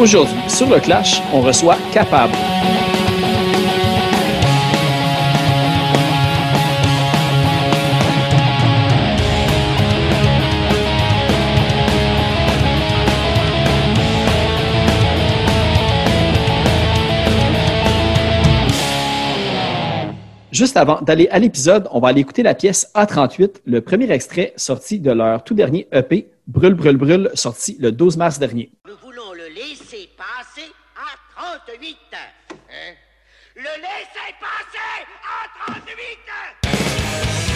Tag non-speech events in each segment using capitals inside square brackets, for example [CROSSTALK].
Aujourd'hui, sur le Clash, on reçoit Capable. Juste avant d'aller à l'épisode, on va aller écouter la pièce A38, le premier extrait sorti de leur tout dernier EP, Brûle, brûle, brûle, sorti le 12 mars dernier. Passer à 38. Hein? Le laisser passer à 38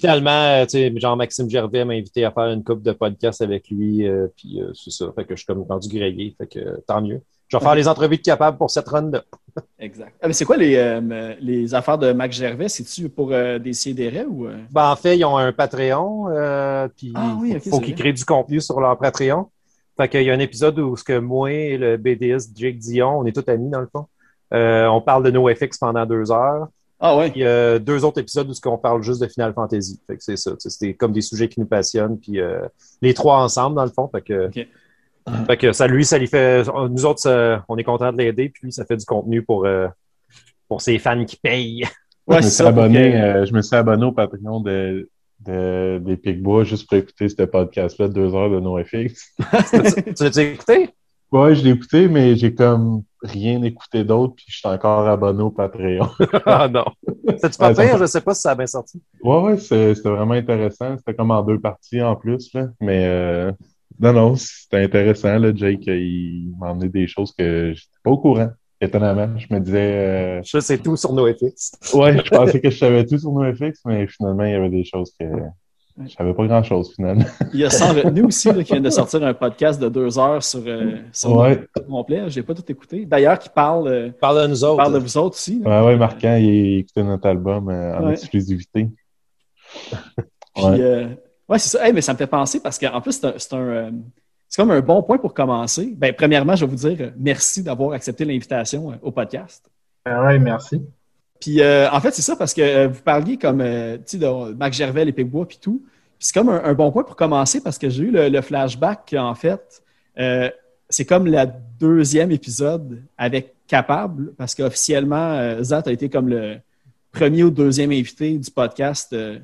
finalement, euh, tu sais, genre Maxime Gervais m'a invité à faire une coupe de podcast avec lui, euh, puis euh, c'est ça. Fait que je suis comme rendu grillé, fait que euh, tant mieux. Je vais faire les entrevues de capable pour cette run-là. [LAUGHS] Exact. Ah, mais c'est quoi les, euh, les affaires de Max Gervais? C'est-tu pour euh, des CDR ou. Ben, en fait, ils ont un Patreon, euh, puis Ah oui, faut qu'ils créent du contenu sur leur Patreon. Fait qu'il y a un épisode où ce que moi et le BDS Jake Dion, on est tous amis dans le fond. Euh, on parle de NoFX pendant deux heures. Ah ouais? Puis euh, deux autres épisodes où ce qu'on parle juste de Final Fantasy. Fait que c'est ça. C'était comme des sujets qui nous passionnent. Puis euh, les trois ensemble, dans le fond. Fait que, fait que ça, lui, ça lui fait. Nous autres, ça- on est content de l'aider. Puis lui, ça fait du contenu pour, euh, pour ses fans qui payent. Ouais, je, me c'est suis abonné, que- euh, je me suis abonné au Patreon de, de, des Picbois juste pour écouter ce podcast-là de deux heures de NoFX. [LAUGHS] tu l'as écouté? Ouais, je l'ai écouté, mais j'ai comme rien écouté d'autre, puis je suis encore abonné au Patreon. [LAUGHS] ah non. C'est-tu pas pire? Je sais pas si ça a bien sorti. Ouais, ouais, c'était vraiment intéressant. C'était comme en deux parties en plus, là. Mais euh, non, non, c'était intéressant, là. Jake, il m'a emmené des choses que j'étais pas au courant. Étonnamment, je me disais, Je sais tout sur NoFX. euh, ouais, je pensais [LAUGHS] que je savais tout sur NoFX, mais finalement, il y avait des choses que je savais pas grand-chose, finalement. [LAUGHS] Il y a Sans retenue aussi là, qui vient de sortir un podcast de deux heures sur, euh, sur Ouais. le complet. Je n'ai pas tout écouté. D'ailleurs, qui parle, euh, Parle de nous autres. parle de vous autres aussi. là. Ouais, Marquant, il écoutait notre album euh, en Ouais. exclusivité. [LAUGHS] Ouais. euh, ouais, c'est ça. Hey, mais ça me fait penser parce qu'en plus, c'est un. c'est comme un bon point pour commencer. Ben, premièrement, je vais vous dire merci d'avoir accepté l'invitation au podcast. Ah ouais, merci. Puis euh, en fait, c'est ça parce que euh, vous parliez comme euh, de Mac Gervais, les Pigbois, puis tout. C'est comme un, bon point pour commencer parce que j'ai eu le, le flashback en fait. euh, c'est comme le deuxième épisode avec Capable parce qu'officiellement, euh, Zat a été comme le premier ou deuxième invité du podcast euh,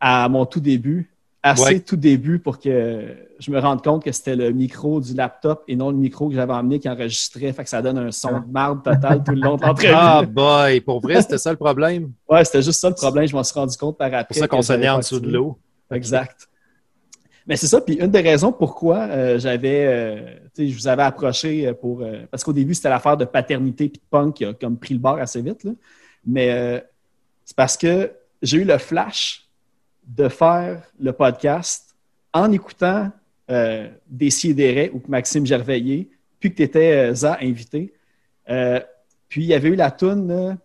à mon tout début. Assez Ouais. tout début pour que je me rende compte que c'était le micro du laptop et non le micro que j'avais emmené qui enregistrait. Fait que ça donne un son de marde total tout le long de l'entrevue. Ah boy, pour vrai, c'était ça le problème? Ouais, c'était juste ça le problème. Je m'en suis rendu compte par après. C'est pour ça qu'on naît en dessous de l'eau. Exact. Mais c'est ça. Puis une des raisons pourquoi euh, j'avais, euh, tu sais, je vous avais approché euh, pour, euh, parce qu'au début c'était l'affaire de paternité puis de punk qui a comme pris le bord assez vite là. Mais euh, c'est parce que j'ai eu le flash de faire le podcast en écoutant euh, des Sidérés ou Maxime Gerveillé puis que tu étais ZA invité. Euh, puis il y avait eu la toune,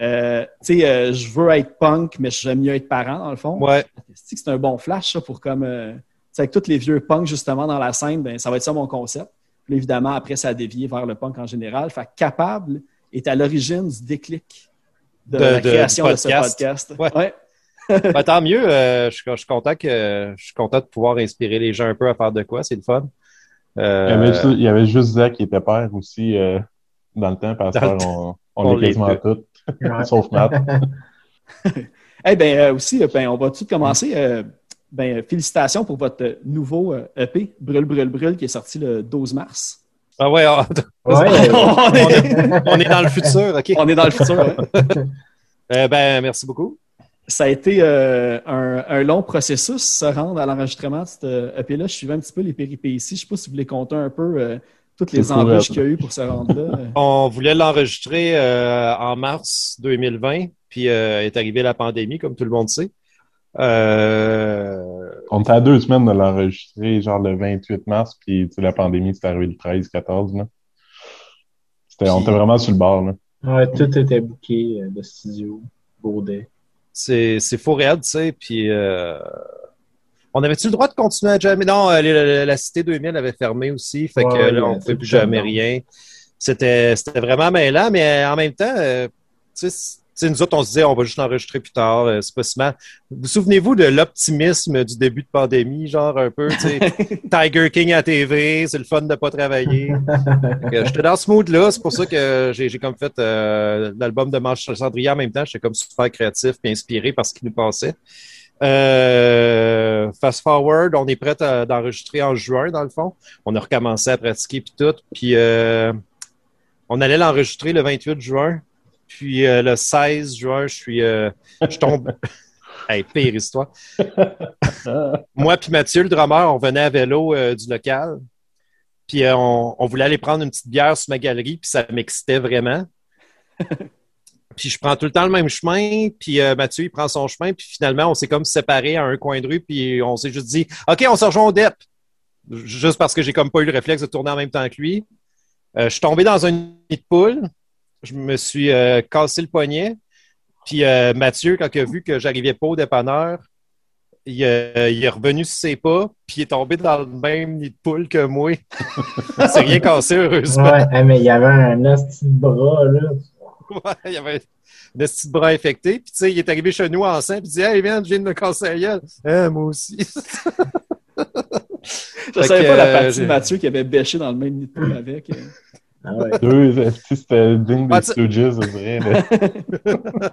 euh, tu sais, euh, je veux être punk, mais j'aime mieux être parent, dans le fond. Ouais. C'est un bon flash, ça, pour comme. euh, tu sais, avec tous les vieux punks, justement, dans la scène, ben, ça va être ça mon concept. Puis évidemment, après, ça a dévié vers le punk en général. Fait que Capable est à l'origine du déclic de, De- la création de ce podcast. podcast. Ouais. Ouais. [LAUGHS] Ben, tant mieux. euh, je, suis- je suis content que je suis content de pouvoir inspirer les gens un peu à faire de quoi. C'est le fun. Euh, Il, y avait, ju- il y avait juste Zach qui était père aussi euh, dans le temps, parce qu'on On on, est l'est quasiment tous. [LAUGHS] sauf Matt. [LAUGHS] Eh ben euh, aussi, ben, on va tout commencer. euh, ben, félicitations pour votre nouveau euh, EP, Brûle, Brûle, Brûle, qui est sorti le 12 mars. Ah ouais, on, Ouais, euh, on, est, on est dans le futur, OK. on est dans le futur. hein. Euh, ben, merci beaucoup. Ça a été euh, un, un long processus, se rendre à l'enregistrement de cet euh, EP-là. Je suivais un petit peu les péripéties. Je ne sais pas si vous voulez compter un peu euh, toutes les embûches qu'il y a eu pour se rendre là. [LAUGHS] On voulait l'enregistrer euh, en mars 2020, puis euh, est arrivée la pandémie, comme tout le monde sait. Euh, On était à deux semaines de l'enregistrer, genre le 28 mars, puis tu sais, la pandémie, c'est arrivé le 13-14. là. C'était- On était vraiment sur le bord. Là. ouais, tout était euh, de studio, Baudet. C'est c'est faux raide, tu sais, puis euh, on avait-tu le droit de continuer à jamais? Non, euh, la, la- la Cité 2000 avait fermé aussi, fait que là, on ne c'est plus jamais rien. C'était c'était vraiment mêlant, mais en même temps, euh, tu sais, sais, nous autres, on se disait, on va juste l'enregistrer plus tard, euh, c'est pas si mal. Vous souvenez-vous de l'optimisme du début de pandémie, genre un peu, tu sais, [LAUGHS] Tiger King à TV, c'est le fun de pas travailler. J'étais dans ce mood-là, c'est pour ça que j'ai comme fait euh, l'album de Marche Cendrier en même temps. J'étais comme super créatif et inspiré par ce qui nous passait. Euh, fast forward, on est prêt à- d'enregistrer en juin, dans le fond. On a recommencé à pratiquer puis tout. Puis euh, on allait l'enregistrer le 28 juin. Puis euh, le 16 juin, je suis euh, je tombe. [LAUGHS] hey, pire histoire. Moi puis Mathieu, le drummer, on venait à vélo euh, du local. Puis euh, on, on voulait aller prendre une petite bière sur ma galerie, puis ça m'excitait vraiment. [LAUGHS] puis je prends tout le temps le même chemin, puis Mathieu, il prend son chemin, puis finalement, on s'est comme séparés à un coin de rue, puis on s'est juste dit « OK, on se rejoint au DEP! » Juste parce que j'ai comme pas eu le réflexe de tourner en même temps que lui. Je suis tombé dans un nid de poule. Je me suis euh, cassé le poignet. Puis euh, Mathieu, quand il a vu que j'arrivais pas au dépanneur, il, euh, il est revenu sur ses pas, puis il est tombé dans le même nid de poule que moi. [LAUGHS] il s'est rien cassé, heureusement. Ouais, mais il y avait un hostie de bras, là. Ouais, il y avait un petit bras infecté. Puis, tu sais, il est arrivé chez nous enceinte, puis il dit Hey, viens, je viens de me casser la gueule. Moi aussi. [LAUGHS] Je savais pas la partie de Mathieu qui avait bêché dans le même nid de poule avec. Ah ouais. Deux, si c'était digne Ah, des Stooges, c'est vrai. [LAUGHS]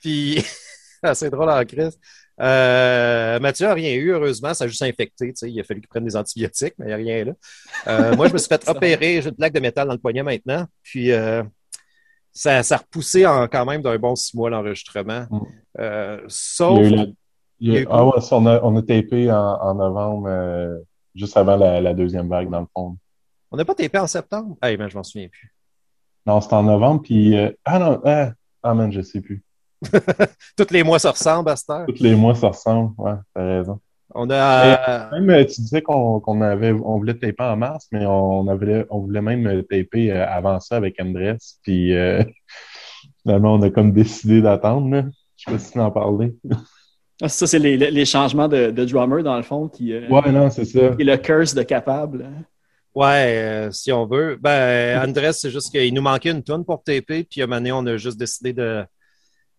Puis, [LAUGHS] c'est drôle en crise. Euh, Mathieu n'a rien eu, heureusement, ça a juste infecté. Il a fallu qu'il prenne des antibiotiques, mais il n'y a rien là. Euh, moi, je me suis fait [LAUGHS] opérer, j'ai une plaque de métal dans le poignet maintenant. Puis, euh, ça, ça a repoussé en, quand même d'un bon six mois l'enregistrement. Mm. Euh, Il y sauf. a eu la- il y a- il y a eu Ah ouais, ça, on a, on a tapé en, en novembre, euh, juste avant la, la deuxième vague, dans le fond. On n'a pas tapé en septembre? Ah, ben, je m'en souviens plus. Non, c'était en novembre, puis... euh, Ah non, ah, ah man, je sais plus. [LAUGHS] Tous les mois se ressemblent à cette heure. Tous les mois, ça ressemble. Ouais, t'as raison. On a. euh, Même, euh, tu disais qu'on qu'on avait, on voulait taper en mars, mais on, avait, on voulait même taper avant ça avec Andrés, puis euh, [LAUGHS] finalement, on a comme décidé d'attendre, là. Je sais pas si tu en parlais. Ah, Ça, c'est les, les changements de, de drummer, dans le fond, qui, euh, Ouais, non, c'est ça. qui est le curse de Capable. Ouais, euh, si on veut. Ben, Andrés, c'est juste qu'il nous manquait une tonne pour taper, puis à un moment donné, on a juste décidé de.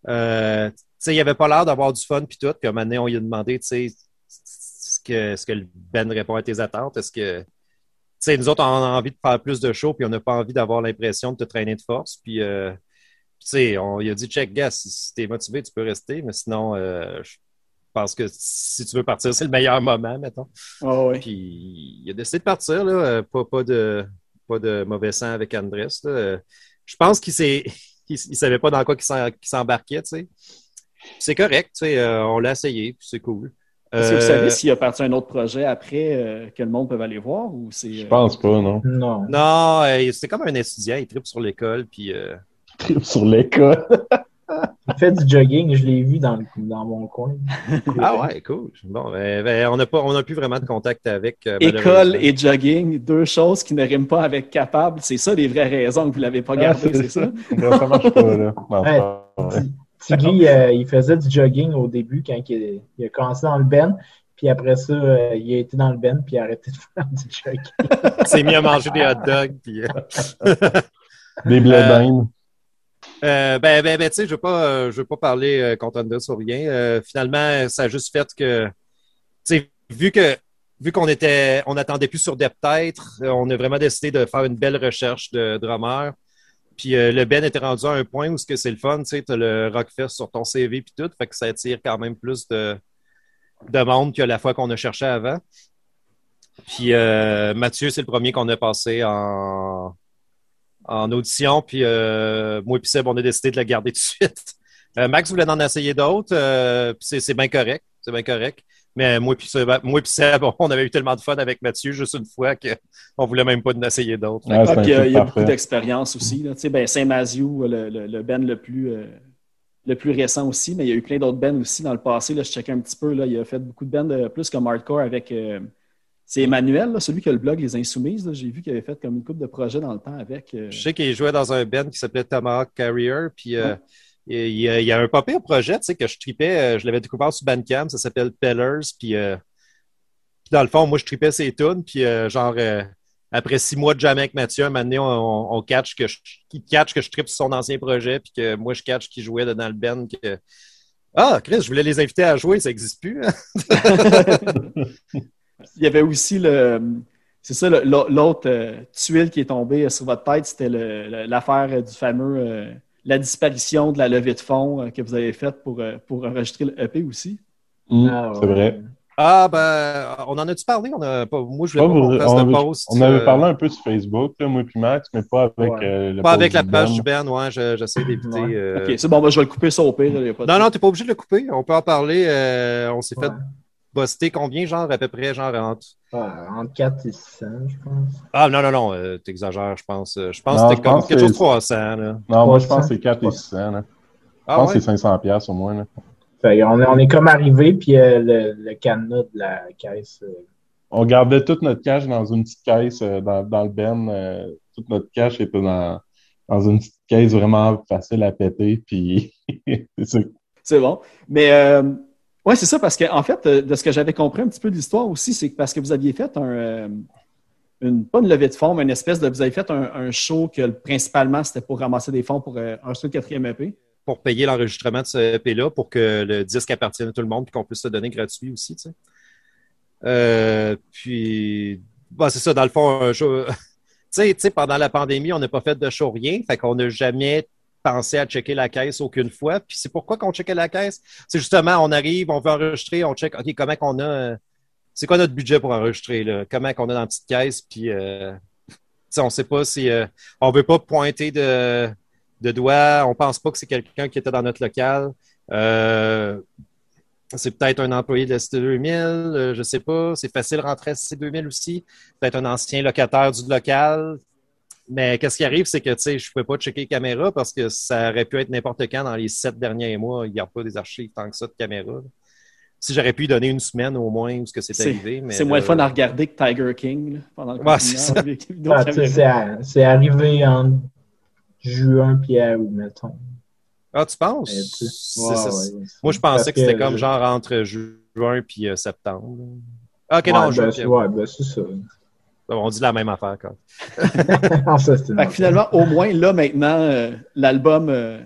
Euh, tu sais, il avait pas l'air d'avoir du fun, puis tout. Puis à un moment donné, on lui a demandé, tu sais, ce que, ce que le Ben répond à tes attentes? Est-ce que. Tu sais, nous autres, on a envie de faire plus de shows, puis on n'a pas envie d'avoir l'impression de te traîner de force. Puis, euh, tu sais, on il a dit, check, gars, si, si t'es motivé, tu peux rester, mais sinon, euh, je pense que si tu veux partir, c'est le meilleur moment, mettons. Oh, ouais. Puis il a décidé de partir, là. euh, Pas, pas, de, pas de mauvais sang avec Andrés. là. Euh, Je pense qu'il s'est. [LAUGHS] Il, il savait pas dans quoi qu'il s'en- qu'il s'embarquait, tu sais. C'est correct, tu sais, euh, on l'a essayé, puis c'est cool. Est-ce que vous Euh, savez s'il a parti un autre projet après euh, que le monde peut aller voir ou c'est. Je euh, pense pas, non. Non. Non, euh, c'était comme un étudiant, il tripe sur l'école, puis euh, Trip sur l'école. [LAUGHS] [LAUGHS] fait du jogging, je l'ai vu dans, le- dans mon coin. [LAUGHS] Ah ouais, cool. Bon, ben, ben, on n'a pas, on n'a plus vraiment de contact avec. euh, École et jogging, deux choses qui ne riment pas avec capable. C'est ça les vraies raisons que vous ne l'avez pas Ah, gardé, c'est ça? Ça marche pas, là. [LAUGHS] Non, Ouais. Tiggy, euh, il faisait du jogging au début quand il, il a commencé dans le Ben. Puis après ça, euh, il a été dans le Ben puis il a arrêté de faire du jogging. Il s'est mis à manger des hot dogs. Puis, euh, Des blés Euh, ben, ben, ben, tu sais, je veux pas, euh, veux pas parler euh, contre Honda sur rien. Finalement, ça a juste fait que, tu sais, vu que, vu qu'on était, on attendait plus sur des peut-être, euh, on a vraiment décidé de faire une belle recherche de drummer. Puis euh, le Ben était rendu à un point où ce que c'est le fun, tu sais, t'as le Rockfest sur ton CV puis tout, fait que ça attire quand même plus de, de monde que la fois qu'on a cherché avant. Puis euh, Mathieu, c'est le premier qu'on a passé en, en audition, puis euh, moi et Seb, on a décidé de le garder [LAUGHS] tout de suite. Euh, Max voulait en essayer d'autres, euh, puis c'est, c'est bien correct, c'est bien correct. Mais moi et Seb, moi puis Seb, [LAUGHS] on avait eu tellement de fun avec Mathieu juste une fois qu'on voulait même pas en essayer d'autres. Ouais, Ah, euh, il y a beaucoup d'expérience aussi. Là. Tu sais, Ben, Saint-Maziou, le, le, le band le plus, euh, le plus récent aussi, mais il y a eu plein d'autres bands aussi dans le passé. Là, je checkais un petit peu. Là, il a fait beaucoup de bands plus comme hardcore avec. euh, c'est Emmanuel, là, celui qui a le blog Les Insoumises. J'ai vu qu'il avait fait comme une couple de projets dans le temps avec. euh, Je sais qu'il jouait dans un band qui s'appelait Tomahawk Carrier, puis euh, il, y a, il y a un pas pire projet, tu sais, que je tripais, euh, je l'avais découvert sur Bandcamp, ça s'appelle Pellers, puis euh, puis dans le fond, moi, je tripais ses tunes, puis genre, après six mois de jamais avec Mathieu, un moment donné, on, on, catch que je, catch que je tripe sur son ancien projet, puis que moi, je catch qu'il jouait dans le band, que ah, Chris, je voulais les inviter à jouer, ça n'existe plus. hein? [LAUGHS] [LAUGHS] Il y avait aussi le. C'est ça, l'autre euh, tuile qui est tombée euh, sur votre tête, c'était l'affaire euh, du fameux. euh, la disparition de la levée de fonds euh, que vous avez faite pour, euh, pour enregistrer le EP aussi. Hum, Ah, c'est vrai. Ah, ben, on en a-tu parlé? On a pas, moi, je voulais Pas qu'on vous- fasse on, de avait, post. on avait parlé un peu sur Facebook, là, moi et Max, mais pas avec Ouais. euh, le Pas avec la page du Ben, ouais, je- j'essaie d'éviter. Ouais. euh, Ok, c'est bon, ben, je vais le couper ça au pire. là, y a pas de- Non, non, t'es pas obligé de le couper. On peut en parler. euh, on s'est Ouais. fait buster combien, genre, à peu près, genre, entre... Ah, entre 4 et 600, je pense. Ah, non, non, non, euh, t'exagères, je pense. Euh, Je pense Non, que c'était comme quelque que chose de 300, là. Non, moi, je 300. pense que c'est 4 et 600. Là. Je Ah, pense ouais? que c'est 500 pièces au moins. Là. Fait qu'on est, on est comme arrivé, puis euh, le, le cadenas de la caisse. euh, On gardait toute notre cash dans une petite caisse euh, dans, dans le Ben. euh, toute notre cash était dans, dans une petite caisse vraiment facile à péter. Puis. [LAUGHS] C'est bon. Mais ouais, c'est ça, parce qu'en en fait, euh, de ce que j'avais compris un petit peu de l'histoire aussi, c'est parce que vous aviez fait un. euh, une, pas une levée de fonds, mais une espèce de. Vous avez fait un, un show que principalement c'était pour ramasser des fonds pour euh, enregistrer le quatrième EP. Pour payer l'enregistrement de ce EP-là, pour que le disque appartienne à tout le monde, puis qu'on puisse le donner gratuit aussi, tu sais. Puis, bah, c'est ça, dans le fond, un show... [LAUGHS] tu sais, pendant la pandémie, on n'a pas fait de show rien, fait qu'on n'a jamais pensé à checker la caisse aucune fois. Puis c'est pourquoi qu'on checkait la caisse? C'est justement, on arrive, on veut enregistrer, on check, OK, comment qu'on a... c'est quoi notre budget pour enregistrer, là? Comment qu'on a dans la petite caisse, puis... Euh, on sait pas si... euh, on veut pas pointer de, de doigt, on pense pas que c'est quelqu'un qui était dans notre local. Euh, c'est peut-être un employé de la Cité 2000, euh, je sais pas. C'est facile de rentrer à Cité 2000 aussi. Peut-être un ancien locataire du local. Mais qu'est-ce qui arrive, c'est que tu sais, je ne pouvais pas checker caméra parce que ça aurait pu être n'importe quand dans les sept derniers mois. Il n'y a pas des archives tant que ça de caméra. Si j'aurais pu donner une semaine au moins où ce que c'est arrivé. c'est moins fun à regarder que Tiger King là, pendant le Ouais, c'est les ah, c'est arrivé en juin puis à août, mettons. Ah, tu penses? Tu ouais, ouais, Moi, je pensais que c'était comme genre entre juin puis euh, septembre. Ah, Ok, Ouais, non, ben, juin, ouais, ben, c'est ça. On dit la même affaire. Quand. [LAUGHS] Non, ça, c'est une Fait que finalement, au moins, là, maintenant, euh, l'album euh,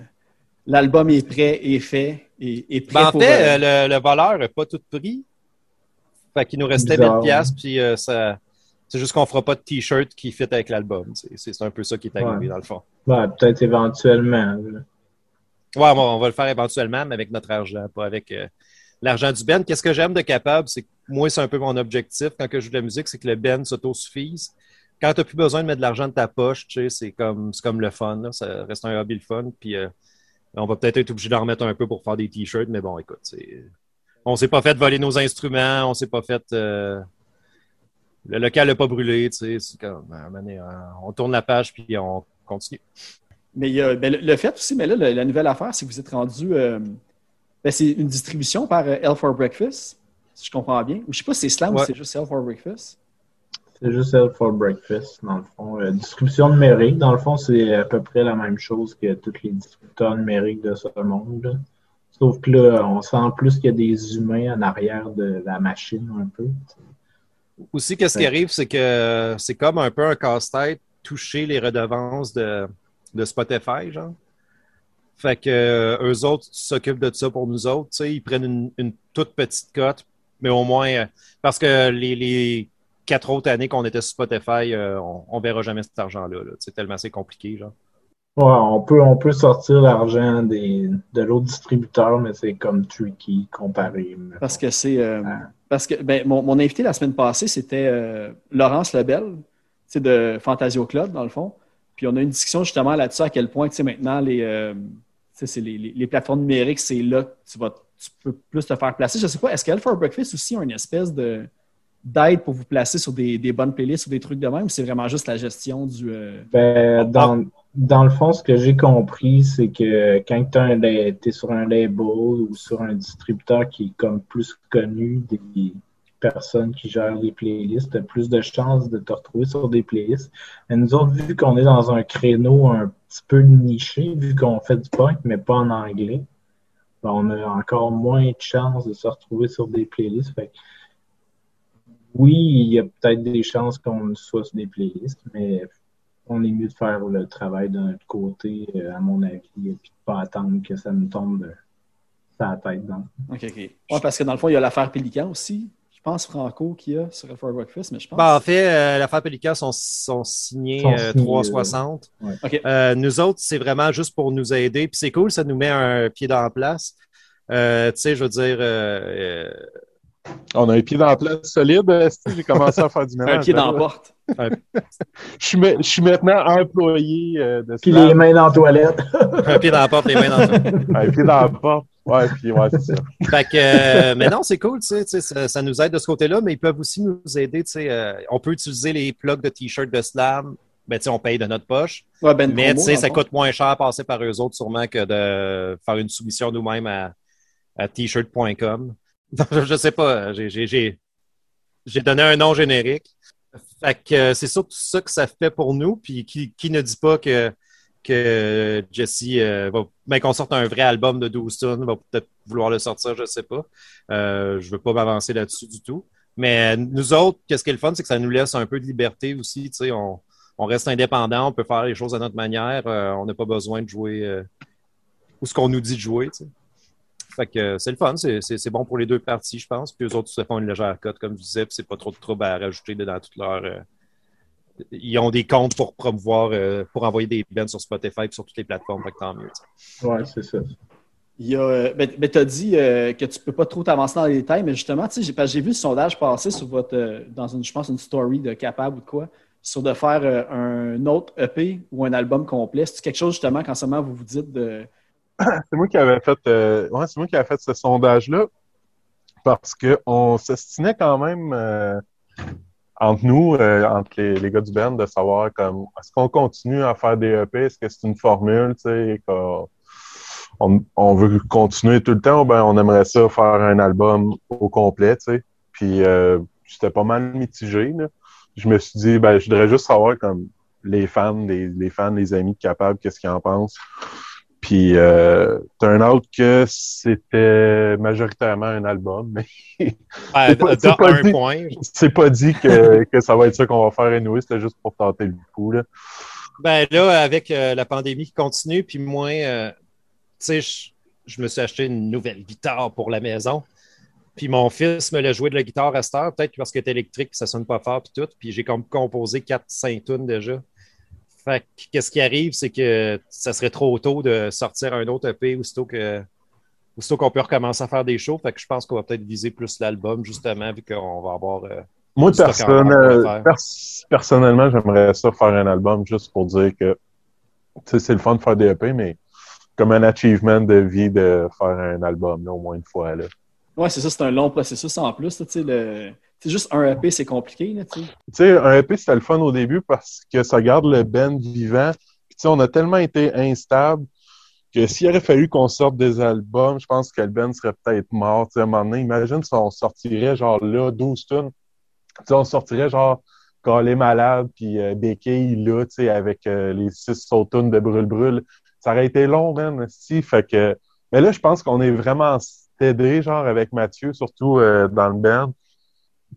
l'album est prêt, est fait, et est prêt Ben, en pour... fait, euh, euh, le, le voleur n'a pas tout pris. Fait qu'il nous restait Bizarre, 1000 piastres, puis euh, ça... c'est juste qu'on fera pas de t-shirt qui fit avec l'album. C'est- un peu ça qui est arrivé, Ouais. dans le fond. Ouais, peut-être éventuellement. là. Ouais, bon, on va le faire éventuellement, mais avec notre argent, pas avec euh, l'argent du Ben. Qu'est-ce que j'aime de Capable, c'est que moi, c'est un peu mon objectif quand je joue de la musique, c'est que le Ben s'autosuffise. Quand tu n'as plus besoin de mettre de l'argent de ta poche, c'est comme, comme le fun. Ça reste un hobby le fun. Euh, on va peut-être être obligé d'en remettre un peu pour faire des t-shirts, mais bon, écoute, on s'est pas fait voler nos instruments, on s'est pas fait. euh, Le local n'a pas brûlé. C'est comme, euh, on tourne la page puis on continue. Mais a, ben, le, fait aussi, mais là, la nouvelle affaire, c'est que vous êtes rendu. euh, c'est une distribution par euh, L for Breakfast, si je comprends bien. Ou je sais pas si c'est Slam ou c'est juste L for Breakfast. C'est juste Hell for Breakfast, dans le fond. Euh, distribution numérique, dans le fond, c'est à peu près la même chose que tous les distributeurs numériques de ce monde. là. Sauf que là, on sent plus qu'il y a des humains en arrière de la machine un peu. Aussi, qu'est-ce qui arrive, c'est que c'est comme un peu un casse-tête toucher les redevances de, de Spotify, genre. Fait que euh, eux autres s'occupent de ça pour nous autres. tu sais, Ils prennent une, une toute petite cote, mais au moins euh, parce que les, les quatre autres années qu'on était sur Spotify, euh, on, on verra jamais cet argent-là. là. C'est tellement c'est compliqué, genre. Ouais, on peut, on peut sortir l'argent des, de l'autre distributeur, mais c'est comme tricky comparé. mettons. Parce que c'est. euh, Ah. parce que ben, mon, mon invité la semaine passée, c'était euh, Laurence Lebel, tu sais, de Fantasio Club, dans le fond. Puis on a eu une discussion justement là-dessus, à quel point, tu sais, maintenant, les, euh, c'est les, les- les plateformes numériques, c'est là que tu, vas, tu peux plus te faire placer. Je sais pas, est-ce qu'Hell for Breakfast aussi a une espèce de d'aide pour vous placer sur des, des bonnes playlists ou des trucs de même, ou c'est vraiment juste la gestion du. euh, Ben, Ah. dans, dans le fond, ce que j'ai compris, c'est que quand tu es sur un label ou sur un distributeur qui est comme plus connu des personnes qui gèrent les playlists, plus de chances de te retrouver sur des playlists. Mais nous autres, vu qu'on est dans un créneau un petit peu niché, vu qu'on fait du punk, mais pas en anglais, ben, on a encore moins de chances de se retrouver sur des playlists. Oui, il y a peut-être des chances qu'on soit sur des playlists, mais on est mieux de faire le travail de notre côté, euh, à mon avis, et puis de pas attendre que ça nous tombe sur la tête. Donc. OK, OK. Parce que dans le fond, il y a l'affaire Pélican aussi. Je pense Franco qui a sur for Breakfast, mais je pense. Ben, en fait, euh, l'affaire Pélican sont, sont signés Sont euh, signés, 360. OK. Euh, nous autres, c'est vraiment juste pour nous aider. Puis c'est cool, ça nous met un pied dans la place. Euh, tu sais, je veux dire, euh, On a un pied dans la place solide. euh, J'ai commencé à faire du [LAUGHS] ménage. un pied dans la porte. [LAUGHS] Je suis, ma- je suis maintenant employé euh, de Puis les mains dans la toilette. euh, un pied dans la porte, les mains dans [LAUGHS] le Un pied dans la porte. Ouais, puis ouais, c'est ça. [LAUGHS] Fait que, euh, mais non, c'est cool, tu sais, tu sais, ça, ça nous aide de ce côté-là, mais ils peuvent aussi nous aider, tu sais, euh, on peut utiliser les plugs de t-shirt de Slam, ben, tu sais, on paye de notre poche, Ouais, ben, mais promo, tu sais, ça coûte moins cher à passer par eux autres sûrement que de faire une soumission nous-mêmes à, à t-shirt.com. [LAUGHS] Je sais pas, j'ai- j'ai donné un nom générique. Fait que euh, c'est surtout ça que ça fait pour nous, puis qui, qui ne dit pas que que Jesse euh, va, ben, qu'on sorte un vrai album de 12 tonnes, va peut-être vouloir le sortir, je sais pas. Euh, je veux pas m'avancer là-dessus du tout. Mais nous autres, qu'est-ce qui est le fun, c'est que ça nous laisse un peu de liberté aussi. On, on reste indépendant, on peut faire les choses à notre manière. euh, on n'a pas besoin de jouer euh, ou ce qu'on nous dit de jouer. Fait que euh, c'est le fun, c'est bon pour les deux parties, je pense. Puis eux autres se font une légère cote, comme je disais, puis c'est pas trop de trouble à rajouter dans toute leur. Ils ont des comptes pour promouvoir, euh, pour envoyer des bands sur Spotify et sur toutes les plateformes, fait que tant mieux. Ouais, c'est ça. Il y a, euh, ben, ben, tu as dit euh, que tu peux pas trop t'avancer dans les détails, mais justement, j'ai, parce que j'ai vu le sondage passer sur votre, euh, dans une, je pense, une story de Capable ou de quoi, sur de faire euh, un autre EP ou un album complet. C'est quelque chose, justement, qu'en ce moment, vous vous dites de. [COUGHS] C'est moi qui avais fait, euh, ouais, c'est moi qui avais fait ce sondage-là parce qu'on s'estimait quand même euh, entre nous, euh, entre les, les gars du band, de savoir comme est-ce qu'on continue à faire des EP, est-ce que c'est une formule, tu sais, qu'on- on, veut continuer tout le temps, ben on aimerait ça faire un album au complet, tu sais? Puis euh, pas mal mitigé. Là. Je me suis dit, ben je voudrais juste savoir comme les fans, les, les fans, les amis capables, qu'est-ce qu'ils en pensent. Puis, euh, turn out que c'était majoritairement un album, mais [LAUGHS] C'est pas- un dit. point. c'est pas dit que, [LAUGHS] que ça va être ça qu'on va faire anyway, c'était juste pour tenter le coup, là. Ben là, avec euh, la pandémie qui continue, puis moi, euh, tu sais, je, je me suis acheté une nouvelle guitare pour la maison. Puis mon fils me l'a joué de la guitare à cette heure, peut-être parce qu'elle est électrique, puis ça sonne pas fort, puis tout. Puis j'ai comme composé 4-5 tunes déjà. Fait que qu'est-ce qui arrive, c'est que ça serait trop tôt de sortir un autre EP aussitôt que aussitôt qu'on peut recommencer à faire des shows. Fait que je pense qu'on va peut-être viser plus l'album, justement, vu qu'on va avoir. euh, Moi, pers- personnellement, j'aimerais ça faire un album juste pour dire que, c'est le fun de faire des EP, mais comme un achievement de vie de faire un album, là, au moins une fois, là. Ouais, c'est ça, c'est un long processus en plus. là, tu sais, le... C'est juste un EP, c'est compliqué. Là, tu sais. Un EP, c'était le fun au début parce que ça garde le band vivant. Puis, on a tellement été instable que s'il aurait fallu qu'on sorte des albums, je pense que le band serait peut-être mort. À un moment donné, imagine si on sortirait genre là 12 tunes. Tu sais, on sortirait genre Calé Malade puis euh, là, tu sais, avec euh, les six autres tunes de Brûle Brûle. Ça aurait été long, man, si. Fait que. Mais là, je pense qu'on est vraiment stédé, genre, avec Mathieu, surtout euh, dans le band.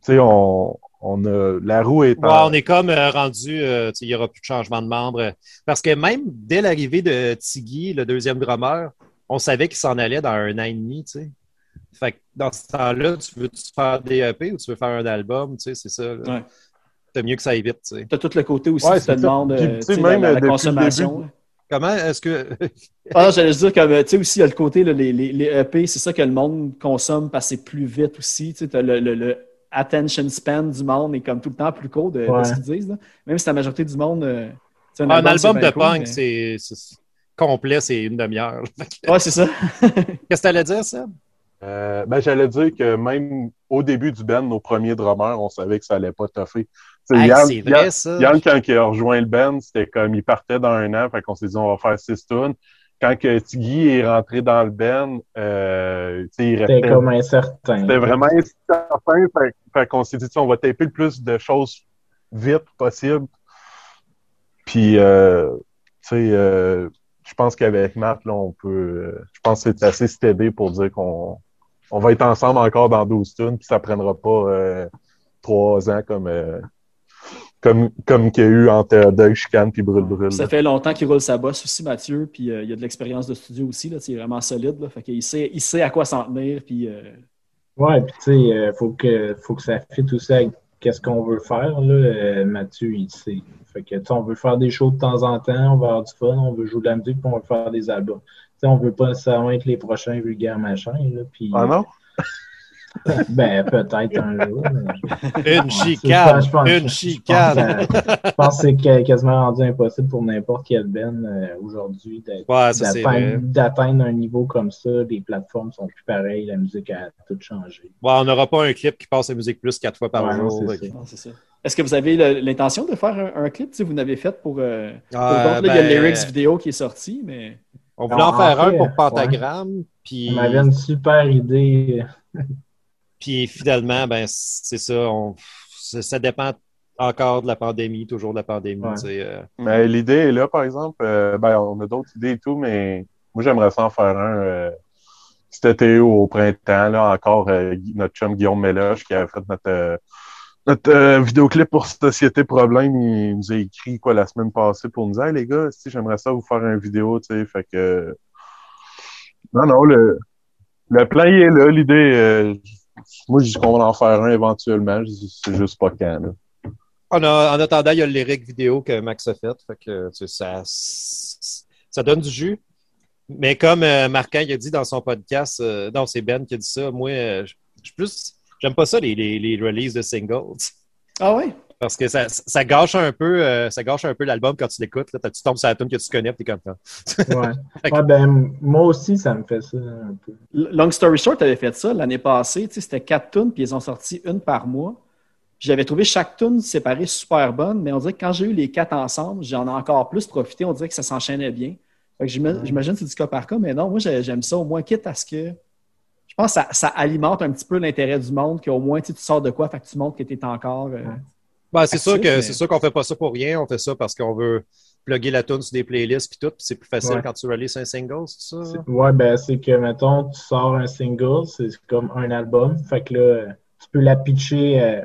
Tu sais, on, on a. La roue est Ouais, on est comme euh, rendu, euh, il n'y aura plus de changement de membre. Parce que même dès l'arrivée de Tiggy, le deuxième drummer, on savait qu'il s'en allait dans un an et demi, tu sais. Fait que dans ce temps-là, tu veux -tu faire des EP ou tu veux faire un album, tu sais, c'est ça. Ouais. C'est mieux que ça aille vite, tu sais. Tu as tout le côté aussi Ouais, te euh, tu sais, même, la, la depuis le consommation. Comment est-ce que. [LAUGHS] Ah, j'allais juste dire comme, tu sais, aussi, il y a le côté, là, les, les, les EP, c'est ça que le monde consomme parce que c'est plus vite aussi. Tu sais, t'as le, le, le attention span du monde est comme tout le temps plus court de, ce qu'ils disent. là. Même si la majorité du monde. euh, un album de punk, mais- c'est complet, c'est une demi-heure. [LAUGHS] Ouais, c'est ça. [LAUGHS] Qu'est-ce que tu allais dire, ça? Euh, ben, j'allais dire que même au début du band, nos premiers drummers, on savait que ça allait pas toffer. Tu sais, Hey, Yann- c'est vrai, ça. Yann, quand il a rejoint le band, c'était comme il partait dans un an, fait qu'on s'est dit on va faire six tunes. Quand que Tiggy est rentré dans le band, euh, tu sais, il C'était comme incertain. C'était vraiment incertain, fait, fait qu'on s'est dit on va taper le plus de choses vite possible. Puis, euh, tu sais, euh, je pense qu'avec Matt, là, on peut. euh, je pense que c'est assez stédé pour dire qu'on on va être ensemble encore dans 12 tunes, puis ça prendra pas euh, trois ans comme. Euh, comme, comme qu'il y a eu entre Deuil Chicane puis Brûle Brûle. Ça fait longtemps qu'il roule sa bosse aussi, Mathieu, puis euh, il y a de l'expérience de studio aussi. Là, il est vraiment solide. Là, fait qu'il sait, il sait à quoi s'en tenir. Puis, euh, Ouais, puis tu sais, euh, faut que faut que ça fitte aussi avec qu'est-ce qu'on veut faire là. Euh, Mathieu, il sait. Fait que tu sais, on veut faire des shows de temps en temps, on veut avoir du fun, on veut jouer de la musique, puis on veut faire des albums. Tu sais, on veut pas nécessairement être les prochains vulgaires machins là. Puis Ah non? [LAUGHS] [LAUGHS] ben peut-être un jour. mais- Une chicane, c'est- je pense- une chicane. Je pense que c'est quasiment rendu impossible pour n'importe quel Ben euh, aujourd'hui Ouais, d'atteindre un niveau comme ça. Les plateformes sont plus pareilles, la musique a tout changé. Ouais, on n'aura pas un clip qui passe la musique plus quatre fois par Ouais, jour. que-. Est-ce que vous avez l'intention de faire un, un clip? Tu sais, vous n'avez fait pour. euh, pour Ah, Il y a le ben, lyrics vidéo qui est sorti, mais. On voulait en En faire un pour Pentagram, puis, On avait une super idée. Puis finalement, ben, c'est ça, on- ça. dépend encore de la pandémie, toujours de la pandémie. Ouais. tu sais, euh. Mais l'idée est là, par exemple. Euh, ben, on a d'autres idées et tout, mais moi, j'aimerais ça en faire un euh, cet été ou au printemps. Là, encore euh, notre chum Guillaume Méloche qui avait fait notre, euh, notre euh, vidéoclip pour Société Problème. Il nous a écrit quoi la semaine passée pour nous dire Hey, les gars, si j'aimerais ça vous faire une vidéo, tu sais. Fait que. Non, non, le, le plan il est là. L'idée, euh, moi, je dis qu'on va en faire un éventuellement. Je dis, C'est juste pas quand. Là. En, a- en attendant, il y a le lyric vidéo que Max a fait. Fait que, tu sais, ça, ça donne du jus. Mais comme euh, Marquin il a dit dans son podcast, euh, non, c'est Ben qui a dit ça, moi, euh, je plus. J'aime pas ça, les, les, les releases de singles. Ah ouais? Parce que ça, ça gâche un peu, euh, ça gâche un peu l'album quand tu l'écoutes. là. Tu tombes sur la tune que tu connais, tu es content. Ouais. [LAUGHS] Ouais, ben, moi aussi, ça me fait ça un peu. Long Story Short avait fait ça l'année passée. C'était quatre tunes, puis ils ont sorti une par mois. Puis J'avais trouvé chaque tune séparée super bonne, mais on dirait que quand j'ai eu les quatre ensemble, j'en ai encore plus profité. On dirait que ça s'enchaînait bien. Fait que j'ima- J'imagine que c'est du cas par cas, mais non, moi j'ai- j'aime ça au moins, quitte à ce que. Je pense que ça, ça alimente un petit peu l'intérêt du monde, qu'au moins tu sais, tu sors de quoi, fait que tu montres que tu es encore. euh, Ben, c'est sûr que mais- c'est sûr qu'on fait pas ça pour rien. On fait ça parce qu'on veut plugger la tune sur des playlists puis tout. puis c'est plus facile Ouais. quand tu releases un single, c'est ça? Ouais, ben, c'est que, mettons, tu sors un single, c'est comme un album. Fait que là, tu peux la pitcher euh,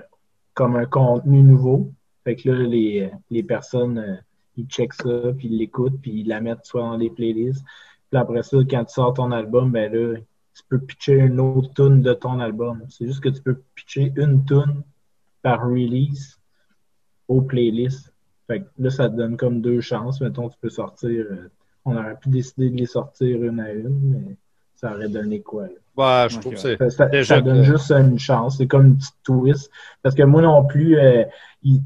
comme un contenu nouveau. Fait que là, les, les personnes, euh, ils checkent ça, puis ils l'écoutent, puis ils la mettent soit dans des playlists. Puis après ça, quand tu sors ton album, ben là, tu peux pitcher une autre tune de ton album. C'est juste que tu peux pitcher une tune par release aux playlists. Fait que là, ça te donne comme deux chances. Mettons, tu peux sortir. euh, on aurait pu décider de les sortir une à une, mais ça aurait donné quoi? là? Ouais, je trouve que ouais. c'est. Ça, ça- donne que- juste une chance. C'est comme une petite twist. Parce que moi non plus, euh, il-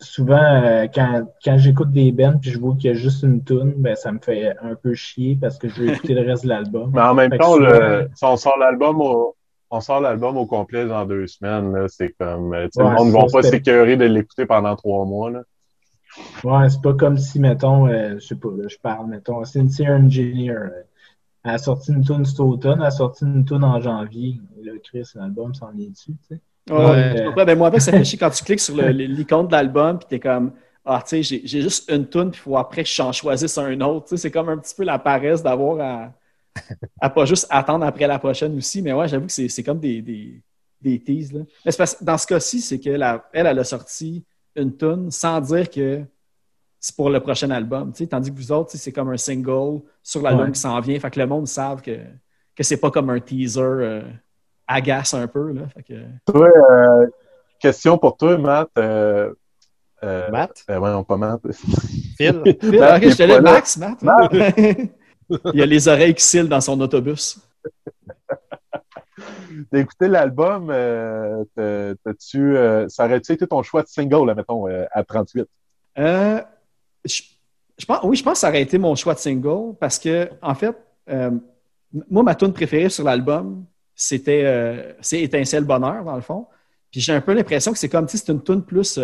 souvent, euh, quand, quand j'écoute des bands puis je vois qu'il y a juste une tune, ben, ça me fait un peu chier parce que je veux écouter le reste de l'album. [LAUGHS] Mais en même Fait temps, souvent- le, si on sort l'album au, on sort l'album au complet dans deux semaines, là, c'est comme, euh, Ouais, le monde ne va pas s'écœurer de l'écouter pendant trois mois, là. Ouais, c'est pas comme si, mettons, euh, je sais pas, là, je parle, mettons, Cynthia Engineer. euh, elle a sorti une tune cet automne, elle a sorti une tune en janvier. Là, Chris, l'album s'en est dessus, tu sais? Ouais, Ouais. je comprends. Ben, moi, avec, ça fait chier quand tu cliques sur le- l'icône de l'album, puis t'es comme, ah, tu sais, j'ai juste une tune, puis il faut après que j'en choisisse un autre. Tu sais, c'est comme un petit peu la paresse d'avoir à, à pas juste attendre après la prochaine aussi. Mais ouais, j'avoue que c'est c'est comme des, des, des teases. Là. Mais c'est parce dans ce cas-ci, c'est qu'elle, a- elle, elle a sorti une tune sans dire que c'est pour le prochain album. Tandis que vous autres, c'est comme un single sur l'album Ouais. qui s'en vient. Fait que le monde savent que, que c'est pas comme un teaser euh, agace un peu. Là. Fait que... Toi, euh, question pour toi, Matt. Euh, euh, Matt? euh, ouais, non, pas Matt. Phil? [LAUGHS] Phil, Matt, ok, il est je te. Max, Matt? [LAUGHS] [LAUGHS] Il a les oreilles qui cillent dans son autobus. [LAUGHS] T'as écouté l'album, euh, t'as-tu, euh, ça aurait-tu été ton choix de single, mettons, euh, à 38? Euh, je, je pense, oui, je pense que ça aurait été mon choix de single parce que, en fait, moi, ma tune préférée sur l'album, c'était c'est Étincelle Bonheur, dans le fond. Puis j'ai un peu l'impression que c'est comme, tu sais, c'est une tune plus.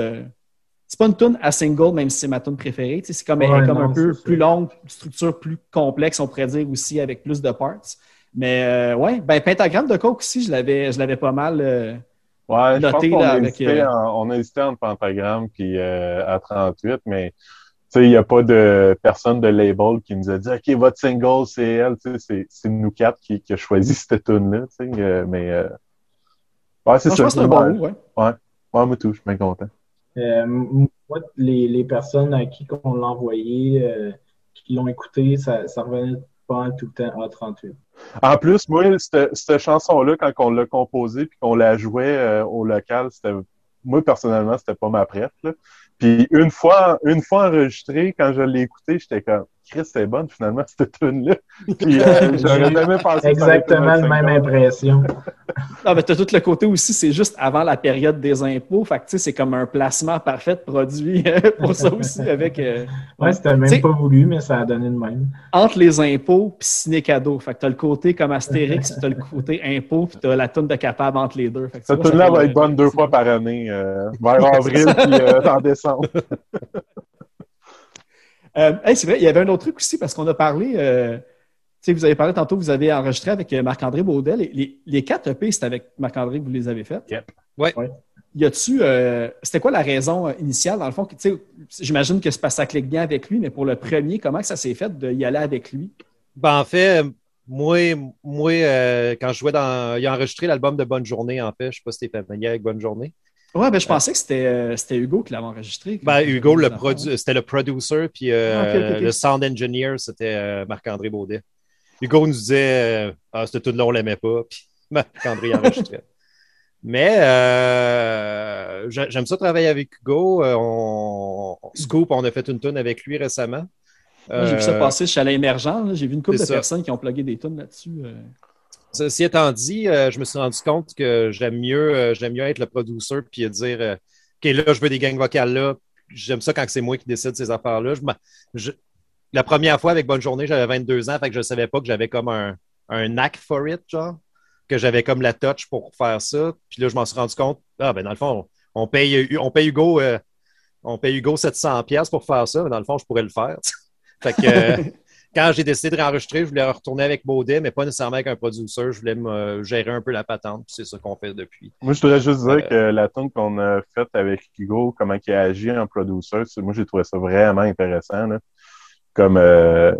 C'est pas une tune à single, même si c'est ma tune préférée. C'est comme, elle un peu c'est ça. plus longue, une structure plus complexe, on pourrait dire aussi, avec plus de parts. Mais euh, ouais, ben Pentagramme de Coke aussi, je l'avais, je l'avais pas mal. euh, Ouais, je pense Noté, qu'on là, a, avec, hésité euh, en- on a hésité entre Pentagram puis euh, à 38, mais tu sais, il n'y a pas de personne de label qui nous a dit OK, votre single, c'est elle, c'est, c'est nous quatre qui, qui a choisi [LAUGHS] cette tune-là, euh, mais euh, ouais, c'est non, je ça. pense que c'est un bon ouais. Ouais, moi tout, je suis bien content. Euh, moi, les, les personnes à qui on l'a envoyé, euh, qui l'ont écouté, ça, revenait pas tout le temps à 38. En plus, moi, cette, cette chanson-là, quand on l'a composée puis qu'on la jouait euh, au local, c'était moi personnellement, c'était pas ma. Là. Puis une fois, une fois enregistrée, quand je l'ai écoutée, j'étais comme Chris, c'est bonne finalement cette tune-là. [LAUGHS] Puis euh, j'aurais jamais pensé Exactement la même impression. Non, mais t'as tout le côté aussi, c'est juste avant la période des impôts. Fait que, tu sais, c'est comme un placement parfait de produit euh, pour ça aussi, avec euh, Ouais, c'était même pas voulu, mais ça a donné de même. entre les impôts puis ciné cadeau. Fait que t'as le côté comme Astérix, puis t'as le côté impôt, puis t'as la tonne de capable entre les deux. Fait que, tu Cette tune-là va le- être bonne deux fois par année, euh, vers avril puis euh, en décembre. [LAUGHS] Euh, hey, c'est vrai, il y avait un autre truc aussi, parce qu'on a parlé, euh, tu vous avez parlé tantôt, vous avez enregistré avec euh, Marc-André Baudel. Les, les, les quatre EP, c'est avec Marc-André que vous les avez faites. Yep. Ouais. Ouais. Y a-tu, euh, c'était quoi la raison initiale, dans le fond? tu J'imagine que c'est parce que ça clique bien avec lui, mais pour le premier, comment que ça s'est fait d'y aller avec lui? Ben, en fait, moi, moi quand je jouais dans. Il a enregistré l'album de Bonne Journée, en fait. Je sais pas si t'es familier avec Bonne Journée. Ouais, ben je pensais que c'était euh, c'était Hugo qui l'avait enregistré. Ben, Hugo, le produ- c'était le producer, puis euh, Ah, le sound engineer, c'était euh, Marc-André Baudet. Hugo nous disait Ah, cette tout là on l'aimait pas, puis [LAUGHS] Marc-André enregistrait. Mais j'a- j'aime ça travailler avec Hugo. On, on- Scoop, on a fait une tune avec lui récemment. Moi, J'ai vu ça passer chez Alain Émergent. là. J'ai vu une couple de ça. personnes qui ont plugué des tunes là-dessus. Ceci étant dit, euh, je me suis rendu compte que j'aime mieux, euh, être le producer puis dire euh, OK, là, je veux des gangs vocales là. J'aime ça quand c'est moi qui décide ces affaires-là. La première fois avec Bonne Journée, j'avais 22 ans, fait je ne savais pas que j'avais comme un, knack for it, genre, que j'avais comme la touch pour faire ça. Puis là, je m'en suis rendu compte, ah, ben dans le fond, on paye, Hugo, on paye Hugo 700$ piastres pour faire ça, mais dans le fond, je pourrais le faire. [LAUGHS] quand j'ai décidé de réenregistrer, je voulais retourner avec Baudet, mais pas nécessairement avec un producer. Je voulais me gérer un peu la patente, puis c'est ça qu'on fait depuis. Moi, je voudrais juste dire Euh, que la tune qu'on a faite avec Hugo, comment il a agi en producer, moi, j'ai trouvé ça vraiment intéressant. là. Comme, euh,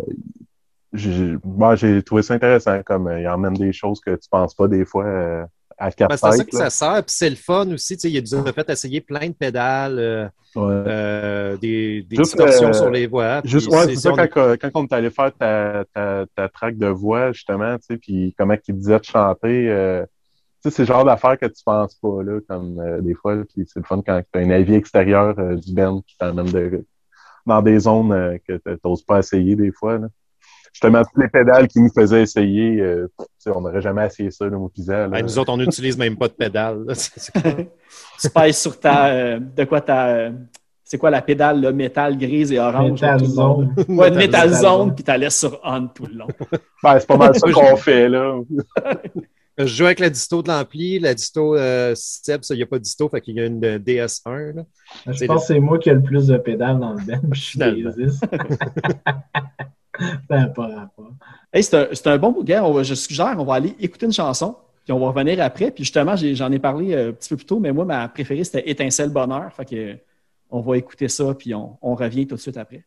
j'ai bon, trouvé ça intéressant, comme euh, il emmène des choses que tu penses pas des fois euh, à quatre Ben, c'est ça que là. ça sert, puis c'est le fun aussi. Il nous a fait essayer plein de pédales, euh, Ouais. euh, des, des Juste, distorsions euh, sur les voix. Juste, ouais, c'est ça, on- quand, quand on est allé faire ta, ta, ta track de voix, justement, tu sais, puis comment il disait de chanter, tu sais, c'est le genre d'affaires que tu penses pas, là, comme des fois, puis c'est le fun quand tu as un avis extérieur du band qui t'emmène de, dans des zones que tu n'oses pas essayer des fois, là. Justement, toutes les pédales qui nous faisaient essayer, euh, on n'aurait jamais essayé ça, là. Ben, nous autres, on n'utilise même pas de c'est- [LAUGHS] tu pèses sur ta. euh, de quoi ta. euh, c'est quoi la pédale, le métal grise et orange? là, le long? Zone. Ouais, Metal Metal Zone. Zone, puis tu laisses sur on tout le long. [LAUGHS] Ben, c'est pas mal ça qu'on fait, là. [LAUGHS] Je joue avec la disto de l'ampli, la disto euh, Seb, ça, il n'y a pas de disto, fait qu'il y a une euh, DS1. là. Je pense que c'est moi qui ai le plus de pédales dans le band. Je suis [LAUGHS] N'a pas rapport. Hey, c'est un, un bon va- Je suggère, on va aller écouter une chanson, puis on va revenir après. Puis justement, j'en ai, parlé euh, un petit peu plus tôt, mais moi, ma préférée, c'était Étincelle Bonheur. Fait que, on va écouter ça, puis on revient tout de suite après.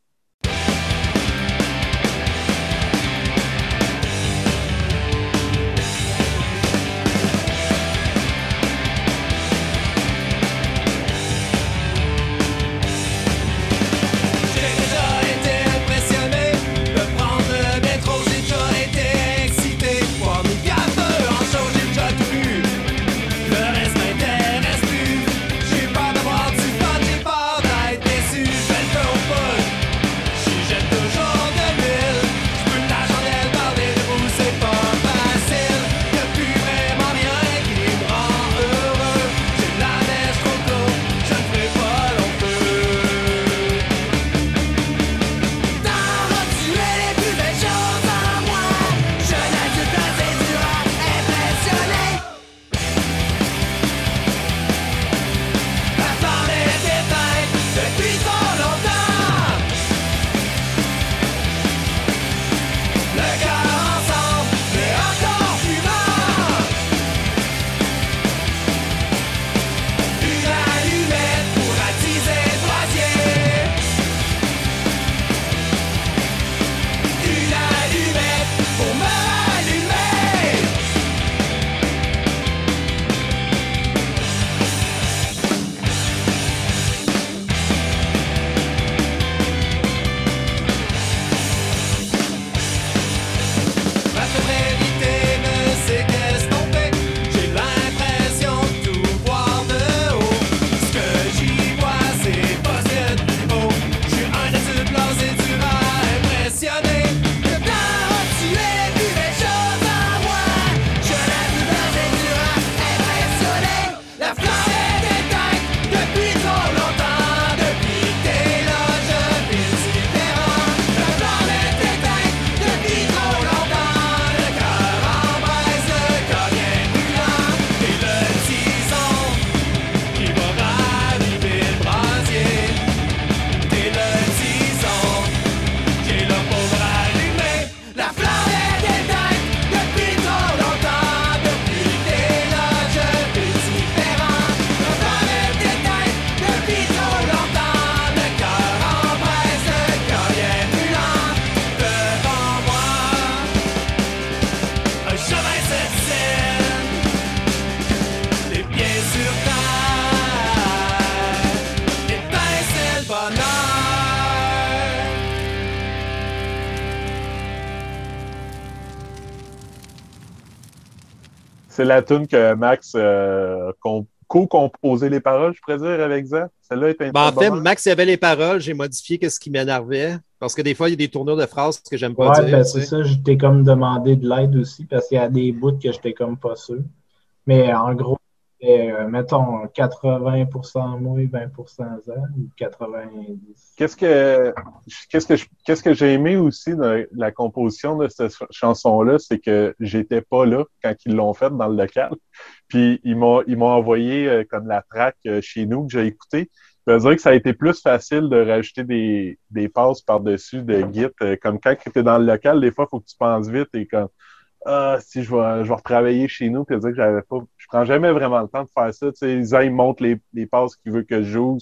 C'est la tune que Max euh, com- co-composé les paroles, je pourrais dire, avec Zach. Celle-là est Ben, en fait. Max il avait les paroles, j'ai modifié ce qui m'énervait. Parce que des fois, il y a des tournures de phrases que j'aime pas Ouais, dire. ben c'est ça, je t'ai comme demandé de l'aide aussi parce qu'il y a des bouts que j'étais comme pas sûr. Mais en gros, euh, mettons 80% moi, 20% Zan ou 90%. Qu'est-ce que qu'est-ce que qu'est-ce que j'ai aimé aussi dans la composition de cette ch- chanson-là, c'est que j'étais pas là quand ils l'ont faite dans le local. Puis ils m'ont ils m'ont envoyé euh, comme la track euh, chez nous que j'ai écouté. Je veux dire que ça a été plus facile de rajouter des, des passes par-dessus de Git. Comme quand tu es dans le local, des fois, il faut que tu penses vite et comme Ah, si je vais, je retravailler chez nous, puis dire que j'avais pas. Je prends jamais vraiment le temps de faire ça. Tu sais, il les, les passes qu'il veut que je joue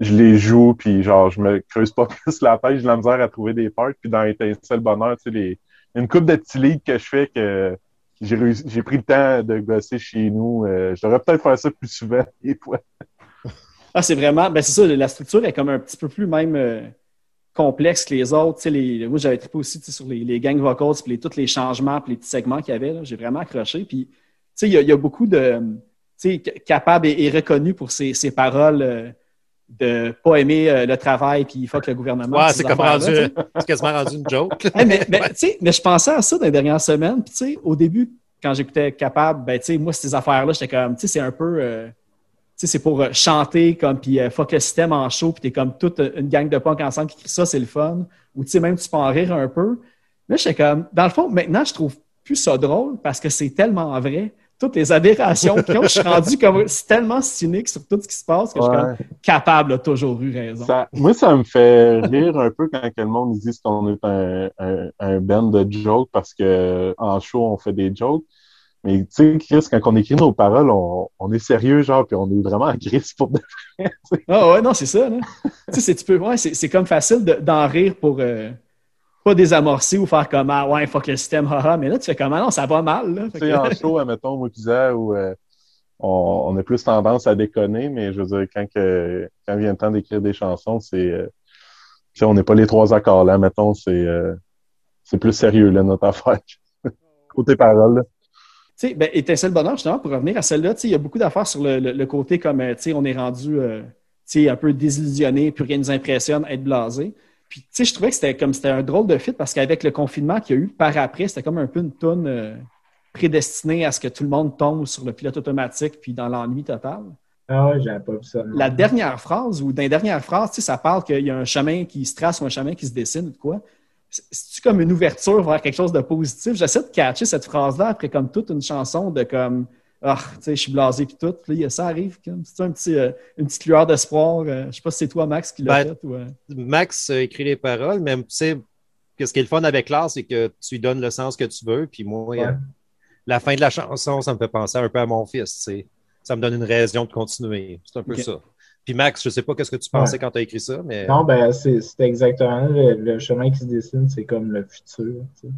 je les joue, puis genre, je me creuse pas [LAUGHS] plus la tête, j'ai la misère à trouver des parts. Puis dans Étincelle Bonheur, tu sais, les... une coupe de petits leads que je fais que j'ai réussi, j'ai pris le temps de gosser chez nous. Euh, je devrais peut-être faire ça plus souvent, [LAUGHS] des fois. Ah, c'est vraiment, ben c'est ça, la structure est comme un petit peu plus même euh, complexe que les autres. Tu sais, les, moi, j'avais trippé aussi tu sais, sur les, les gang vocals, puis les, tous les changements, puis les petits segments qu'il y avait. J'ai vraiment accroché. Puis, tu sais, il y, a- il y a beaucoup de, tu sais, capable et, et reconnu pour ses, ses paroles euh, de pas aimer euh, le travail, puis fuck le gouvernement. Ouais, ces c'est comme rendu, c'est quasiment rendu une joke. [LAUGHS] Hey, mais, mais, je pensais à ça dans les dernières semaines. Puis, au début, quand j'écoutais Capable, ben, tu sais, moi, ces affaires-là, j'étais comme, tu sais, c'est un peu. euh, sais, c'est pour euh, chanter, comme, puis euh, fuck le système en show, puis t'es comme toute une gang de punk ensemble qui crie ça, c'est le fun. Ou, tu sais, même tu peux en rire un peu. Mais j'étais comme, dans le fond, maintenant, je trouve plus ça drôle parce que c'est tellement vrai. Toutes les aberrations qu'ils ont, je suis rendu comme c'est tellement cynique sur tout ce qui se passe que je suis comme capable, a toujours eu raison. Ça- moi, ça me fait rire un peu quand le monde dit qu'on est un, un, un band de jokes parce que en show, on fait des jokes. Mais tu sais, Chris, quand on écrit nos paroles, on, on est sérieux, genre, puis on est vraiment [LAUGHS] en crise pour de Ah ouais, non, c'est ça. là. tu sais, c'est- tu peux, ouais, c'est c'est comme facile de- d'en rire pour euh, pas désamorcer ou faire comme ah ouais, fuck le système, haha. Mais là, tu fais comme ah non, ça va mal. Tu sais, que- en show, admettons, moi, Pisa, où euh, on, on a plus tendance à déconner, mais je veux dire, quand, que, quand vient le temps d'écrire des chansons, c'est. euh, tu sais, on n'est pas les trois accords là, mettons, c'est euh, c'est plus sérieux, là, notre affaire. [LAUGHS] Côté paroles, là. Tu sais, ben, étincelle bonheur, justement, pour revenir à celle-là, tu sais, il y a beaucoup d'affaires sur le, le- le côté comme, euh, tu sais, on est rendu, euh, tu sais, un peu désillusionné, puis rien ne nous impressionne, être blasé. Puis, tu sais, je trouvais que c'était comme, c'était un drôle de fit parce qu'avec le confinement qu'il y a eu par après, c'était comme un peu une tonne euh, prédestinée à ce que tout le monde tombe sur le pilote automatique puis dans l'ennui total. Ah ouais, j'avais pas vu ça. La dernière phrase, ou dans les dernières phrases, tu sais, ça parle qu'il y a un chemin qui se trace ou un chemin qui se dessine ou de quoi. C'est- C'est-tu comme une ouverture vers quelque chose de positif? J'essaie de catcher cette phrase-là après comme toute une chanson de comme Ah, tu sais, je suis blasé puis tout. Puis là, ça arrive comme c'est un petit, euh, une petite lueur d'espoir. Euh, je sais pas si c'est toi, Max, qui l'a Ben, fait ou. euh, Max euh, écrit les paroles, mais tu sais, ce qui est le fun avec l'art, c'est que tu lui donnes le sens que tu veux. Puis moi, Ouais. euh, la fin de la chanson, ça me fait penser un peu à mon fils. Ça me donne une raison de continuer. C'est un peu ça. Puis Max, je sais pas qu'est-ce que tu pensais quand tu as écrit ça, mais Non, ben, c'est exactement le, le chemin qui se dessine, c'est comme le futur. tu sais.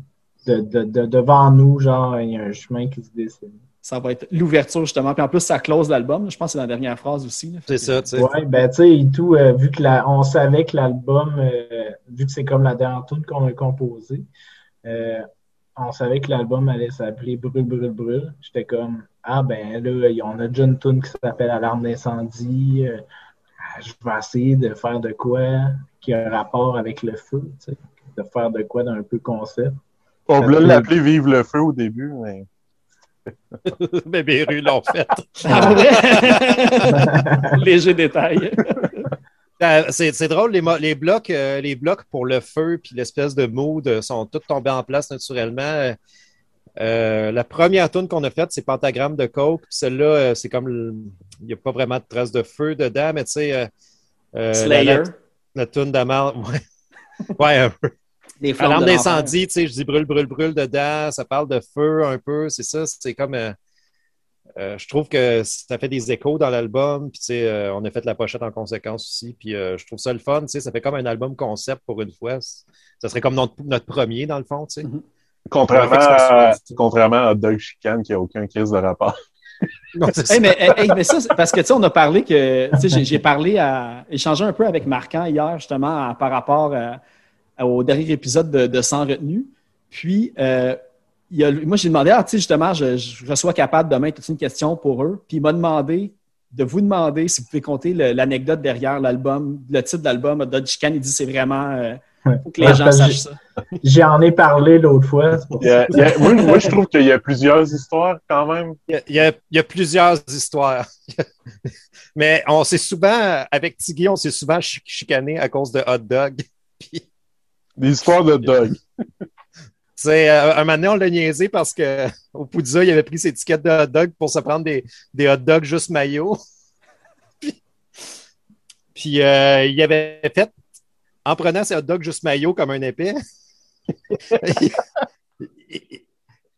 De, de, de- devant nous, genre, il y a un chemin qui se dessine. Ça va être l'ouverture, justement. Puis en plus, ça close l'album. Je pense que c'est dans la dernière phrase aussi. c'est ça, tu sais. Ouais, ben, tu sais, et tout, euh, vu que la, on savait que l'album, euh, vu que c'est comme la dernière tune qu'on a composée, euh, on savait que l'album allait s'appeler Brûle, brûle, brûle. J'étais comme, ah, ben, là, on a déjà une tune qui s'appelle Alarme d'incendie. Euh, je vais essayer de faire de quoi qui a un rapport avec le feu, tu sais, de faire de quoi d'un peu concept. On voulait peut- l'appeler Vive le feu au début, mais. [LAUGHS] Bébé Rue l'ont fait. Ah? [LAUGHS] Léger détail. [LAUGHS] Euh, c'est c'est drôle, les, les blocs, euh, les blocs pour le feu puis l'espèce de mood euh, sont tous tombés en place naturellement. Euh, la première tune qu'on a faite, c'est Pentagramme de Coke. Celle-là, euh, c'est comme le- il n'y a pas vraiment de traces de feu dedans, mais tu sais. euh, euh, la- Slayer. La, la tune d'Amar, [LAUGHS] ouais. ouais, un peu. Les flammes d'incendie, tu sais, je dis brûle, brûle, brûle dedans. Ça parle de feu un peu, c'est ça. C'est comme. euh, euh, je trouve que ça fait des échos dans l'album. Puis, tu sais, euh, on a fait la pochette en conséquence aussi. Puis, euh, je trouve ça le fun. Tu sais, ça fait comme un album concept pour une fois. Ça serait comme notre, notre premier, dans le fond, tu sais. Ouais, ça à, contrairement à Doug Chicane qui n'a aucun crise de rapport. [LAUGHS] Non, c'est Hey, ça. mais, hey, mais ça, c'est parce que tu sais, on a parlé que tu sais, j'ai- j'ai parlé à échangé un peu avec Marquant hier justement à- par rapport à- à- au dernier épisode de, de Sans retenue. Puis euh, il y a- moi j'ai demandé ah, tu sais, justement je, je sois capable demain toute une question pour eux. Puis il m'a demandé de vous demander si vous pouvez compter le- l'anecdote derrière l'album, le titre de l'album. Dodge Chicane, il dit c'est vraiment euh, Ouais. faut que les Ouais, gens sachent ça. J'en ai parlé l'autre fois. c'est pour Il y a- il y a- moi, moi, je trouve qu'il y a plusieurs histoires quand même. Il y, a, il y a- il y a plusieurs histoires. [LAUGHS] mais on s'est souvent, avec Tiggy, on s'est souvent chi- chicané à cause de hot dog. [LAUGHS] Puis, Des histoires de. Tu sais, [LAUGHS] euh, un moment donné, on l'a niaisé parce que au Poudza, il avait pris ses étiquettes de hot dog pour se prendre des, des hot dogs juste maillot. puis puis, euh, il avait fait, en prenant ses hot dogs juste maillot comme un épée,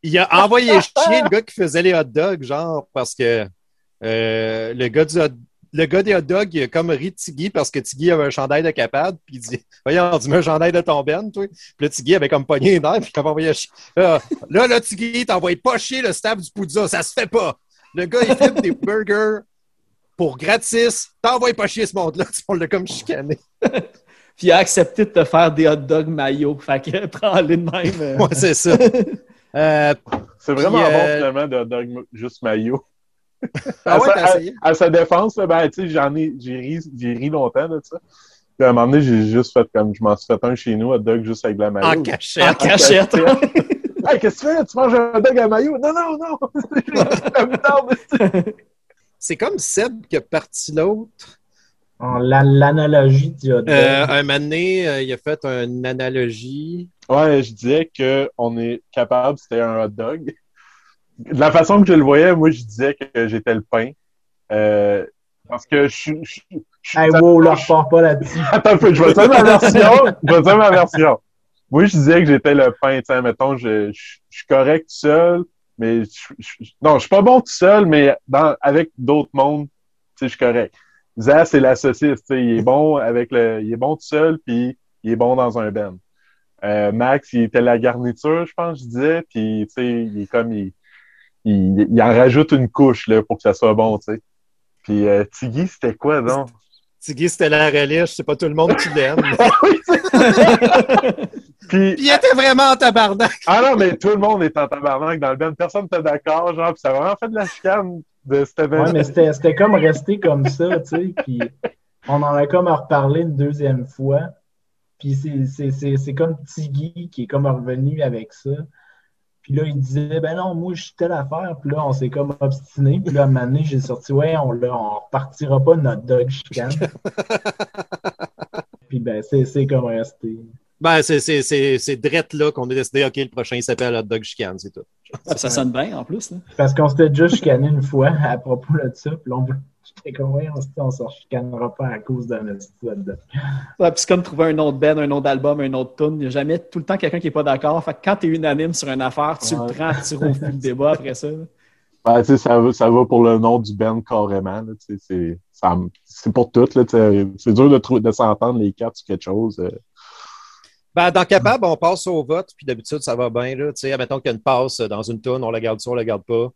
il, a envoyé chier le gars qui faisait les hot dogs, genre, parce que euh, le gars du le gars des hot dogs, il a comme ri de Tiggy parce que Tiggy avait un chandail de capade, puis il dit Voyons, tu mets un chandail de ton ben, toi. Puis là, Tiggy avait comme pogné les nerfs, puis il envoyé chier. Là, là, là Tiggy, t'envoies pas chier le staff du Poudza, ça se fait pas. Le gars, il fait des burgers pour gratis, t'envoies pas chier ce monde-là, [LAUGHS] on l'a comme chicané. Puis il a accepté de te faire des hot dogs maillot. Fait que [LAUGHS] prends-les de même. euh. Ouais, c'est ça. [LAUGHS] Euh, C'est vraiment bon, euh, finalement, de Doug juste maillot. [LAUGHS] ah à, ouais, sa, t'as à- essayé? à sa défense, là, ben, tu sais, j'en ai, j'ai ri, j'ai ri longtemps de ça. Puis à un moment donné, j'ai juste fait comme, je m'en suis fait un chez nous, hot dog juste avec de la En maillot. En cachette. cachette. Hey, qu'est-ce que tu fais? Tu manges un hot dog à maillot? Non, non, non! C'est comme Seb qui a parti l'autre. En la- L'analogie du hot dog. Euh, un moment donné, euh, il a fait une analogie. Ouais, je disais qu'on est capable, c'était un hot dog. De la façon que je le voyais, moi, je disais que j'étais le pain. Euh, parce que je suis. je suis- je suis- Hey, wow, là, repars pas là-dessus. [LAUGHS] Attends un peu, je vais dire ma version. Je vais dire ma version. Moi, je disais que j'étais le pain, tu sais, mettons, je, je, je suis correct tout seul, mais je, je- non, je suis pas bon tout seul, mais dans, avec d'autres mondes, tu sais, je suis correct. Zaz, c'est la saucisse, tu sais, il est bon avec le, il est bon tout seul, puis il est bon dans un ben. Euh, Max, il était la garniture, je pense, je disais, puis tu sais, il est comme, il, il, il en rajoute une couche, là, pour que ça soit bon, tu sais. Puis euh, Tiggy, c'était quoi, donc? Tiggy, c'était la relish, c'est pas tout le monde qui l'aime. [LAUGHS] Ça. [LAUGHS] Puis, Puis il était vraiment en tabarnak. Ah non, mais tout le monde est en tabarnak dans le band. Personne n'était d'accord, genre, puis ça a vraiment fait de la chicane de. Ouais, mais c'était c'était comme resté comme ça, tu sais. Puis on en a comme à reparler une deuxième fois. Puis c'est- c'est- c'est c'est comme Tiggy qui est comme revenu avec ça. Puis là, il disait, ben non, moi, je suis telle affaire. Puis là, on s'est comme obstiné. Puis là, à un moment donné, j'ai sorti, ouais, on ne repartira pas de notre dog chicane. [LAUGHS] Puis ben, c'est c'est comme resté. Ben, c'est, c'est, c'est, c'est drette là qu'on a décidé, OK, le prochain il s'appelle Hot Dog Chicane, c'est tout. Ça sonne bien en plus. Là. Parce qu'on s'était déjà chicané une fois à propos de ça. Puis on j'étais ouais, on se chicanera pas à cause d'un dog. Ouais, puis c'est comme trouver un nom de band, un nom d'album, un de tune. Il n'y a jamais tout le temps quelqu'un qui n'est pas d'accord. Fait que quand tu es unanime sur une affaire, tu Ouais. le prends, tu refus le débat après ça. Ben, ça, va- ça va pour le nom du band carrément. C'est pour tout. C'est dur de s'entendre les quatre sur quelque chose. euh. Ben, dans Capable, on passe au vote, puis d'habitude, ça va bien. Là. Tu sais, admettons qu'il y a une passe dans une toune, on la garde ça, on la garde pas.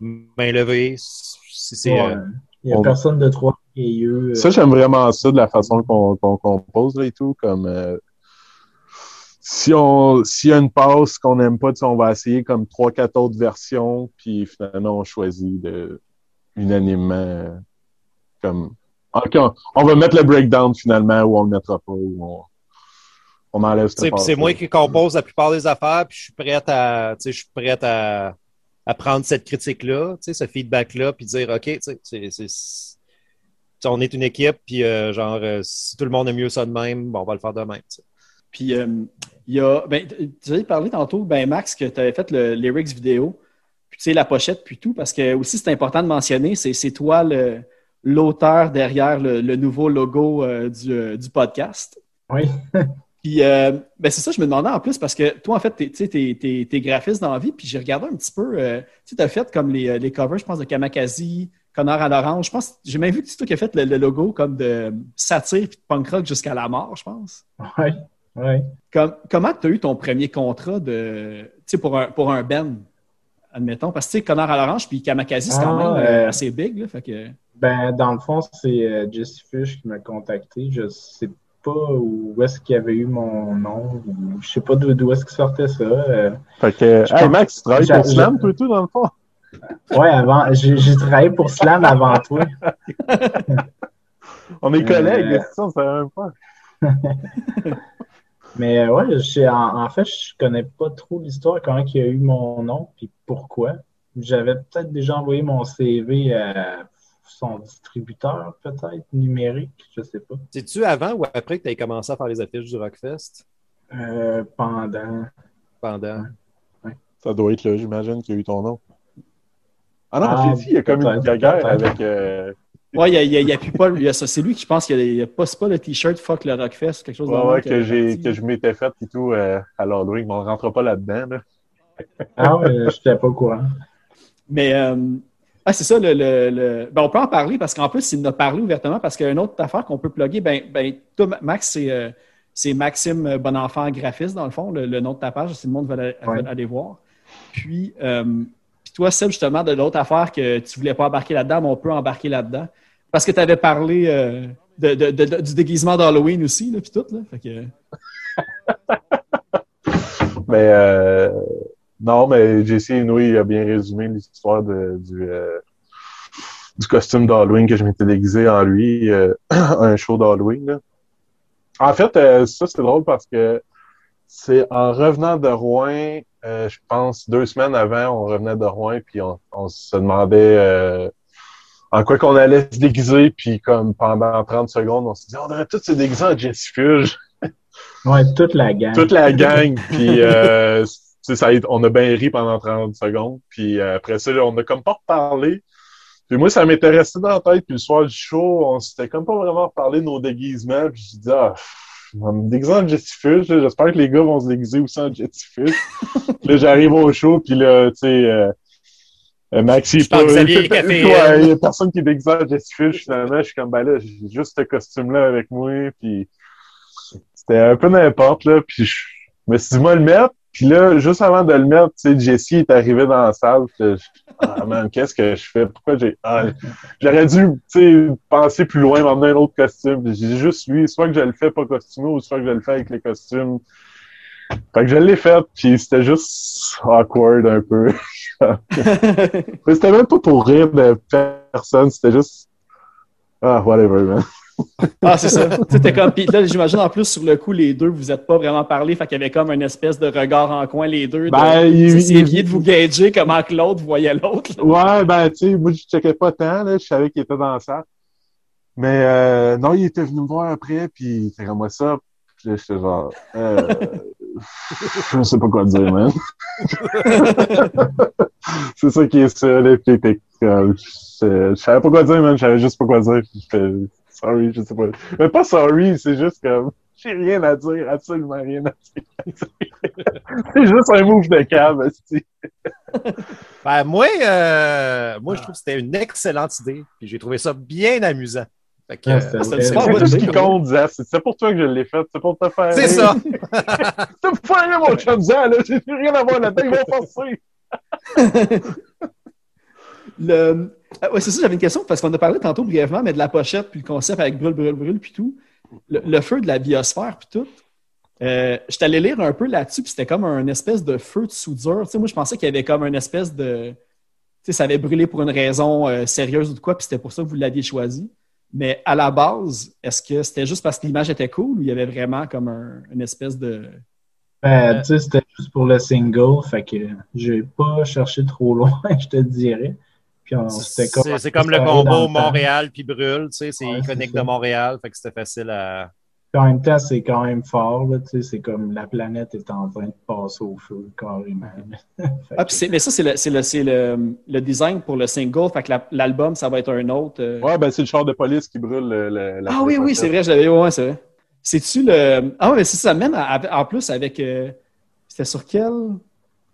Main levée, si c'est. Ouais. euh, Il n'y a on- personne de trois yeux. Ça, j'aime vraiment ça de la façon qu'on qu'on compose là, et tout. Comme euh, si on s'il y a une passe qu'on n'aime pas, tu sais, on va essayer comme trois, quatre autres versions, puis finalement on choisit de unanimement euh, comme OK, on, on va mettre le breakdown finalement ou on le mettra pas ou on, on enlève cette c'est moi qui compose la plupart des affaires, puis je suis prête à, tu sais, je suis prête à, à prendre cette critique-là, tu sais, ce feedback-là, puis dire, OK, tu sais, c'est- on est une équipe, puis euh, genre, euh, si tout le monde aime mieux ça de même, bon, on va le faire de même. Puis euh, il y a. Ben, tu avais parlé tantôt, ben, Max, que tu avais fait le lyrics vidéo, puis tu sais, la pochette, puis tout, parce que aussi c'est important de mentionner, c'est c'est toi le- l'auteur derrière le, le nouveau logo euh, du, euh, du podcast. Oui. [LAUGHS] Puis, euh, ben c'est ça, je me demandais en plus, parce que toi, en fait, t'es- tu t'es graphiste dans la vie, puis j'ai regardé un petit peu, euh, tu t'as fait comme les, les covers, je pense, de Kamakazi, Connor à l'orange. Je pense, j'ai même vu que c'est toi qui as fait le, le logo comme de satire puis de punk rock jusqu'à la mort, je pense. Oui, oui. Comme- comment tu as eu ton premier contrat de, tu pour un, pour un band, admettons? Parce que, tu sais, Connor à l'orange puis Kamakazi, c'est quand Ah, même euh, euh, assez big, là, fait que... Ben, dans le fond, c'est euh, Jesse Fish qui m'a contacté. Je sais pas où est-ce qu'il y avait eu mon nom. ou Je sais pas d'où est-ce qu'il sortait ça. euh. Fait que, Je hey pense- Max, tu travailles pour Slam, toi et tout, dans le fond? [LAUGHS] Ouais, avant, j'ai travaillé pour Slam avant toi. [LAUGHS] On est Euh, collègues, c'est ça, on savait même pas. Mais euh, ouais, en, en fait, je connais pas trop l'histoire, comment il a eu mon nom, puis pourquoi. J'avais peut-être déjà envoyé mon CV à son distributeur, peut-être, numérique, je sais pas. C'est-tu avant ou après que tu as commencé à faire les affiches du Rockfest? Euh, pendant. Pendant. Ça doit être là, j'imagine, qu'il y a eu ton nom. Ah non, Ah, j'ai dit, il y a comme une guerre avec. euh, Ouais, il y a, il y a plus pas, il y a ça. C'est lui qui, pense, qu'il y a, poste pas le t-shirt Fuck le Rockfest, quelque chose de Ouais, ouais, que, j'ai, que je m'étais fait et tout euh, à l'Halloween, mais on ne rentre pas là-dedans. Là. Ah ouais, je n'étais pas au courant. Mais euh, ah, c'est ça, le, le- le- ben, on peut en parler parce qu'en plus, il en a parlé ouvertement parce qu'il y a une autre affaire qu'on peut plugger. Ben, ben, toi, Max, c'est, euh, c'est Maxime Bonenfant graphiste, dans le fond, le, le nom de ta page, si le monde veut aller, Ouais. veut aller voir. Puis, euh, puis toi, Seb, justement, de l'autre affaire que tu voulais pas embarquer là-dedans, mais on peut embarquer là-dedans. Parce que tu avais parlé euh, de, de- de- du déguisement d'Halloween aussi, là, puis tout. Là. Fait que, Mais [LAUGHS] euh, non, mais Jesse Inouï il a bien résumé l'histoire du, euh, du costume d'Halloween que je m'étais déguisé en lui, euh, [CLEARS THROAT] un show d'Halloween. En fait, euh, ça, c'est drôle parce que c'est en revenant de Rouen, je pense deux semaines avant, on revenait de Rouen, puis on, on se demandait. en quoi qu'on allait se déguiser, puis comme pendant 30 secondes, on s'est dit, on devrait tous se déguiser en Jessie Fuge, Ouais, toute la gang. toute la gang, puis [LAUGHS] sais, ça, on a bien ri pendant 30 secondes, puis euh, après ça, on a comme pas reparlé. Puis moi, ça m'était resté dans la tête, puis le soir du show, on s'était comme pas vraiment reparlé de nos déguisements, puis je dis, ah, va me déguiser en là. j'espère que les gars vont se déguiser aussi en. Puis [LAUGHS] là, j'arrive au show, puis là, tu sais, euh, euh, Maxi, il Café, [LAUGHS] ouais, euh. il y a personne qui est déguisé en Fuge, finalement, je suis comme, ben là, j'ai juste ce costume-là avec moi, puis c'était un peu n'importe, là, puis je me suis dit, moi, le mettre, puis là, juste avant de le mettre, tu sais, Jessie est arrivé dans la salle, je- ah, man, qu'est-ce que je fais? Pourquoi j'ai, ah, j'aurais dû, tu sais, penser plus loin, m'emmener un autre costume. J'ai juste lui, soit que je le fais pas costumé, ou soit que je le fais avec les costumes. Fait que je l'ai fait, puis c'était juste awkward un peu. [LAUGHS] C'était même pas pour rire de personne, c'était juste, ah, whatever, man. [LAUGHS] Ah, c'est ça. C'était comme. Puis là, j'imagine en plus, sur le coup, les deux, vous n'êtes pas vraiment parlé. Fait qu'il y avait comme une espèce de regard en coin, les deux. de- Ben, il- Vous il- de vous gager comment que l'autre voyait l'autre. Ouais, ben, tu sais, moi, je checkais pas tant, là. Je savais qu'il était dans la salle. Mais, euh, non, il était venu me voir après, puis était comme moi ça. Puis là, j'étais genre, euh, [LAUGHS] je sais pas quoi dire, man. [LAUGHS] c'est ça qui est ça, là. Puis je, savais pas quoi dire, man. Je savais juste pas quoi dire. Puis sorry, je sais pas. Mais pas sorry, c'est juste comme, j'ai rien à dire, absolument rien à dire. [LAUGHS] c'est juste un move de cave. [LAUGHS] Ben, moi, euh, moi, je trouve que c'était une excellente idée. Puis j'ai trouvé ça bien amusant. Fait que, Ouais, euh, c'est tout ce qui compte, Zaf. C'est pour toi que je l'ai fait. C'est pour te faire. c'est ça. [LAUGHS] C'est pour faire rire, mon chum Zaf, là. J'ai plus rien à voir là-dedans. Il va forcer. Le... Ah, ouais, c'est ça, j'avais une question parce qu'on a parlé tantôt brièvement, mais de la pochette, puis le concept avec brûle, brûle, brûle, puis tout. Le, feu de la biosphère, puis tout. Euh, je allé lire un peu là-dessus, puis c'était comme un espèce de feu de soudure. Tu sais, moi, je pensais qu'il y avait comme une espèce de. Tu sais, ça avait brûlé pour une raison euh, sérieuse ou de quoi, puis c'était pour ça que vous l'aviez choisi. Mais à la base, est-ce que c'était juste parce que l'image était cool ou il y avait vraiment comme un- une espèce de. Ben, tu sais, c'était juste pour le single, fait que j'ai pas cherché trop [LAUGHS] loin, je te dirais. Puis on s'était comme. C'est c'est comme le combo. Montréal puis brûle, tu sais, c'est Ouais, iconique c'est de. Montréal, fait que c'était facile à. Puis en même temps, c'est quand même fort, là, tu sais, c'est comme la planète est en train de passer au feu, carrément. [LAUGHS] Ah, que- puis c'est- mais ça, c'est le, c'est le, c'est le, le design pour le single. Fait que la- l'album, ça va être un autre. euh, Ouais, ben, c'est le char de police qui brûle le, le- la Ah oui, oui, c'est vrai, je l'avais ouais, c'est vrai. C'est-tu le. Ah oui, mais c'est ça, ça mène à- à- en plus avec. euh, C'était sur quel?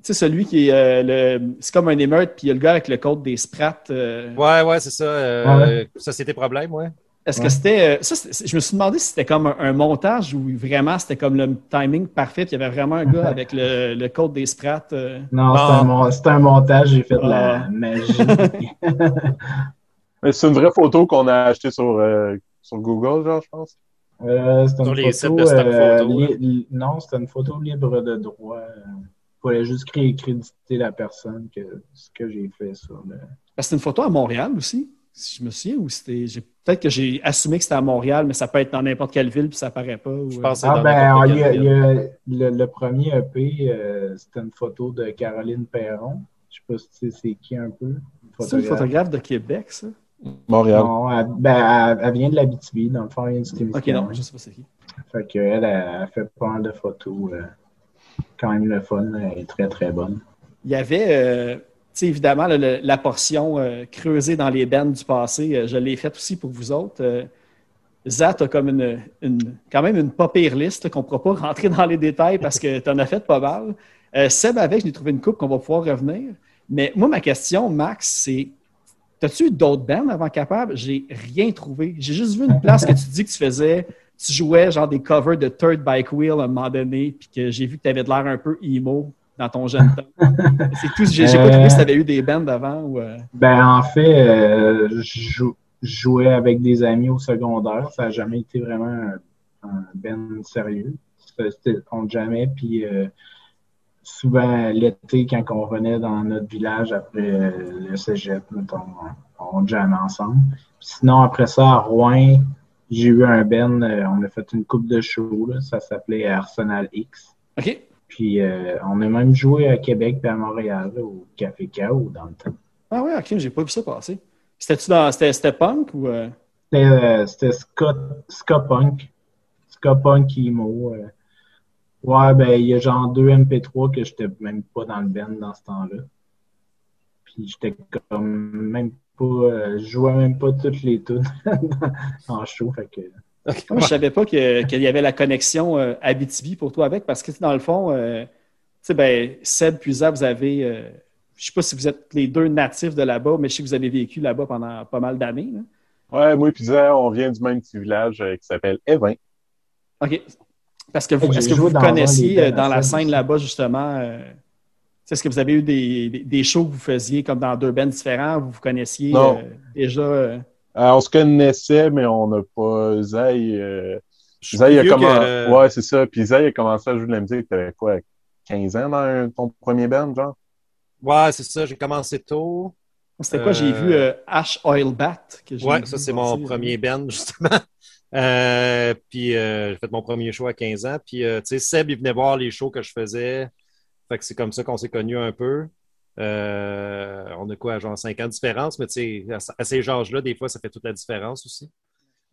Tu sais, celui qui est. euh, le... C'est comme un émeute, puis il y a le gars avec le code des sprats. euh, Ouais, ouais, c'est ça. euh, Ouais. Société Problème, ouais. Est-ce que c'était. euh, Ça, je me suis demandé si c'était comme un, un montage ou vraiment c'était comme le timing parfait, puis il y avait vraiment un gars [LAUGHS] avec le, le code des sprats. euh. Non, Bon. c'est un, montage, j'ai fait de Ah. la magie. [LAUGHS] Mais c'est une vraie photo qu'on a achetée sur, euh, sur Google, genre, je pense. Euh, c'est Sur une les sites photo, de euh, li- li- non, c'était une photo libre de droit. Il fallait juste cré- créditer la personne que ce que j'ai fait sur le. C'est une photo à Montréal aussi, si je me souviens, ou c'était. j'ai- Peut-être que j'ai assumé que c'était à Montréal, mais ça peut être dans n'importe quelle ville, puis ça paraît pas. ou, Je pense Ah dans ben, n'importe il y a, quelle il y ville. a le, le premier EP, euh, c'était une photo de Caroline Perron. Je sais pas si tu sais c'est qui un peu. C'est une photographe de Québec, ça? Montréal. Non, elle, ben, elle, elle vient de l'Abitibi, dans le fond, elle vient de cette Ok, non, je sais pas c'est qui. Fait qu'elle, elle, elle fait pas mal de photos. euh, quand même le fun, elle est très très bonne. Il y avait, euh, évidemment, la portion euh, creusée dans les bands du passé. euh, je l'ai faite aussi pour vous autres. Euh, Zat a comme une, une- quand même une pas liste qu'on ne pourra pas [LAUGHS] rentrer dans les détails parce que tu en as fait pas mal. Euh, Seb, avec, je l'ai trouvé une coupe qu'on va pouvoir revenir. Mais moi, ma question, Max, c'est T'as-tu eu d'autres bands avant Capable? J'ai rien trouvé. J'ai juste vu une place que tu dis que tu faisais, tu jouais genre des covers de Third Bike Wheel à un moment donné, puis que j'ai vu que tu avais de l'air un peu emo dans ton jeune temps. [LAUGHS] C'est tout. J'ai j'ai pas trouvé si tu avais eu des bands avant ou. euh, Ben, en fait, euh, je jou- je jouais avec des amis au secondaire. Ça n'a jamais été vraiment un, un band sérieux. On jamais. Puis euh, souvent, l'été, quand on revenait dans notre village après le cégep, mettons, on, on jammait ensemble. Sinon, après ça, à Rouen, j'ai eu un band. euh, on a fait une coupe de show. Là, ça s'appelait Arsenal X. OK. Puis euh, on a même joué à Québec et à Montréal, là, au Café Chaos dans le temps. Ah ouais, OK, j'ai pas vu ça passer. C'était-tu dans. C'était punk ou. C'était euh, c'était ska, ska punk. Ska punk emo. euh. Ouais, ben, il y a genre deux MP3 que j'étais même pas dans le band dans ce temps-là. Puis j'étais comme même pas. euh, je jouais même pas toutes les tunes [LAUGHS] en show. Fait que. Moi, je savais pas que- qu'il y avait la connexion euh, Abitibi pour toi avec, parce que dans le fond, euh, tu sais, ben, Seb puis Zab, vous avez. euh, je sais pas si vous êtes les deux natifs de là-bas, mais je sais que vous avez vécu là-bas pendant pas mal d'années. Ouais, moi et Zé, on vient du même petit village euh, qui s'appelle Evin. OK. Parce que vous, est-ce que vous dans connaissiez euh, dans la scène là-bas, justement? Est-ce que vous avez eu des, des, des shows que vous faisiez comme dans deux bands différents? Vous vous connaissiez Non. euh, déjà? euh, Euh, on se connaissait, mais on n'a pas. Zay, euh, Zay a commencé. Ouais, c'est ça. Puis Zay a commencé à jouer de la musique, t'avais quoi, 15 ans dans un- ton premier band, genre? Ouais, c'est ça. J'ai commencé tôt. C'était quoi? J'ai vu euh, Ash Oil Bat. que j'ai Ouais, ça, c'est mon premier band, [LAUGHS] justement. Euh, puis euh, j'ai fait mon premier show à 15 ans. Puis, euh, tu sais, Seb, il venait voir les shows que je faisais. Fait que c'est comme ça qu'on s'est connus un peu. Euh, on a quoi, genre 5 ans de différence, mais tu sais, à, ces âges-là, des fois, ça fait toute la différence aussi.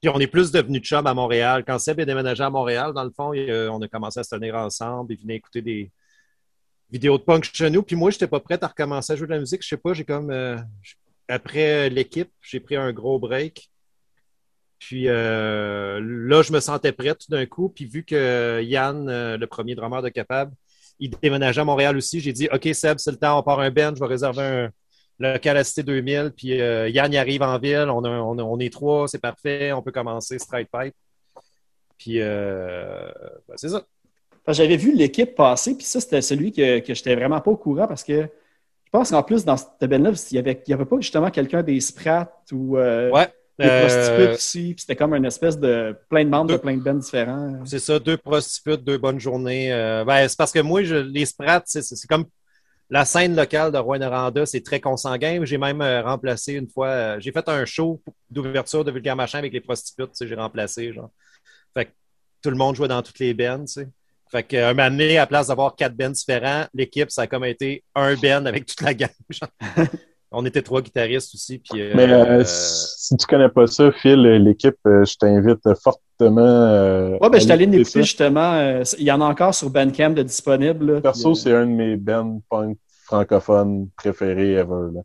Puis on est plus devenus chums à Montréal. Quand Seb est déménagé à Montréal, dans le fond, euh, on a commencé à se tenir ensemble. Il venait écouter des vidéos de punk chez nous. Puis moi, je n'étais pas prêt à recommencer à jouer de la musique. Je sais pas, j'ai comme. euh, après l'équipe, j'ai pris un gros break. Puis là, je me sentais prêt tout d'un coup. Puis vu que Yann, le premier drummer de Capable, il déménageait à Montréal aussi, j'ai dit OK, Seb, c'est le temps, on part un band, je vais réserver un local à Cité 2000. Puis euh, Yann y arrive en ville, on, a- on, a- on est trois, c'est parfait, on peut commencer Stride Pipe. Puis euh, ben, c'est ça. J'avais vu l'équipe passer, puis ça, c'était celui que, que j'étais vraiment pas au courant parce que je pense qu'en plus, dans cette il n'y avait, il y avait pas justement quelqu'un des Sprats ou euh, Ouais. Des Euh, prostituées aussi, puis c'était comme une espèce de plein de membres de plein de bands différents. C'est ça, deux prostituées, deux bonnes journées. Euh, ben, c'est parce que moi, je, les Sprats, c'est, comme la scène locale de Rouen-Noranda, c'est très consanguin. J'ai même euh, remplacé une fois, euh, j'ai fait un show d'ouverture de Vulgaire Machin avec les prostituées, tu sais, j'ai remplacé, genre. Fait que tout le monde jouait dans toutes les tu sais. Fait que, un moment donné, à place d'avoir quatre bands différents, l'équipe, ça a comme été un band avec toute la gang, genre. [LAUGHS] On était trois guitaristes aussi, puis... euh, Mais euh, euh, si tu connais pas ça, Phil, l'équipe, euh, je t'invite fortement. Euh, Ouais, ben, je suis allé écouter justement. euh, il y en a encore sur Bandcamp de disponible. là, Perso, euh, c'est un de mes bands punk francophones préférés ever. Là.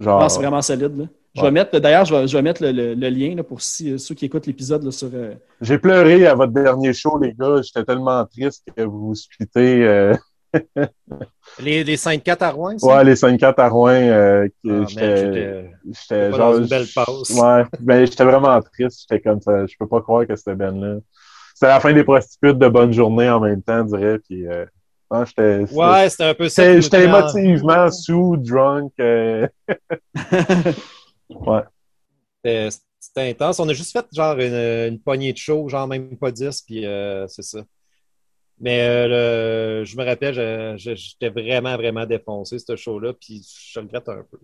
je Genre, pense que c'est vraiment solide. là. Je vais mettre, d'ailleurs, je vais, je vais mettre le, le- le lien là, pour si- ceux qui écoutent l'épisode là, sur. euh, j'ai pleuré à votre dernier show, les gars. J'étais tellement triste que vous vous splittez. Euh, [LAUGHS] les, les 5-4 à Rouen, ça? ouais, les 5-4 à Rouen. Euh, Ah, j'étais genre. une belle passe. Ouais, ben, j'étais vraiment triste. J'étais comme ça. Je peux pas croire que c'était Ben là. C'était la fin des prostituées de bonne journée en même temps, je dirais. Puis, euh, non, j'étais. Ouais, c'était un peu ça. J'étais en- émotivement sous, drunk. euh, [LAUGHS] ouais. C'était c'était intense. On a juste fait genre une, une poignée de show, genre même pas 10, puis euh, c'est ça. Mais euh, le- je me rappelle, j'étais vraiment, vraiment défoncé, ce show-là, puis je le regrette un peu.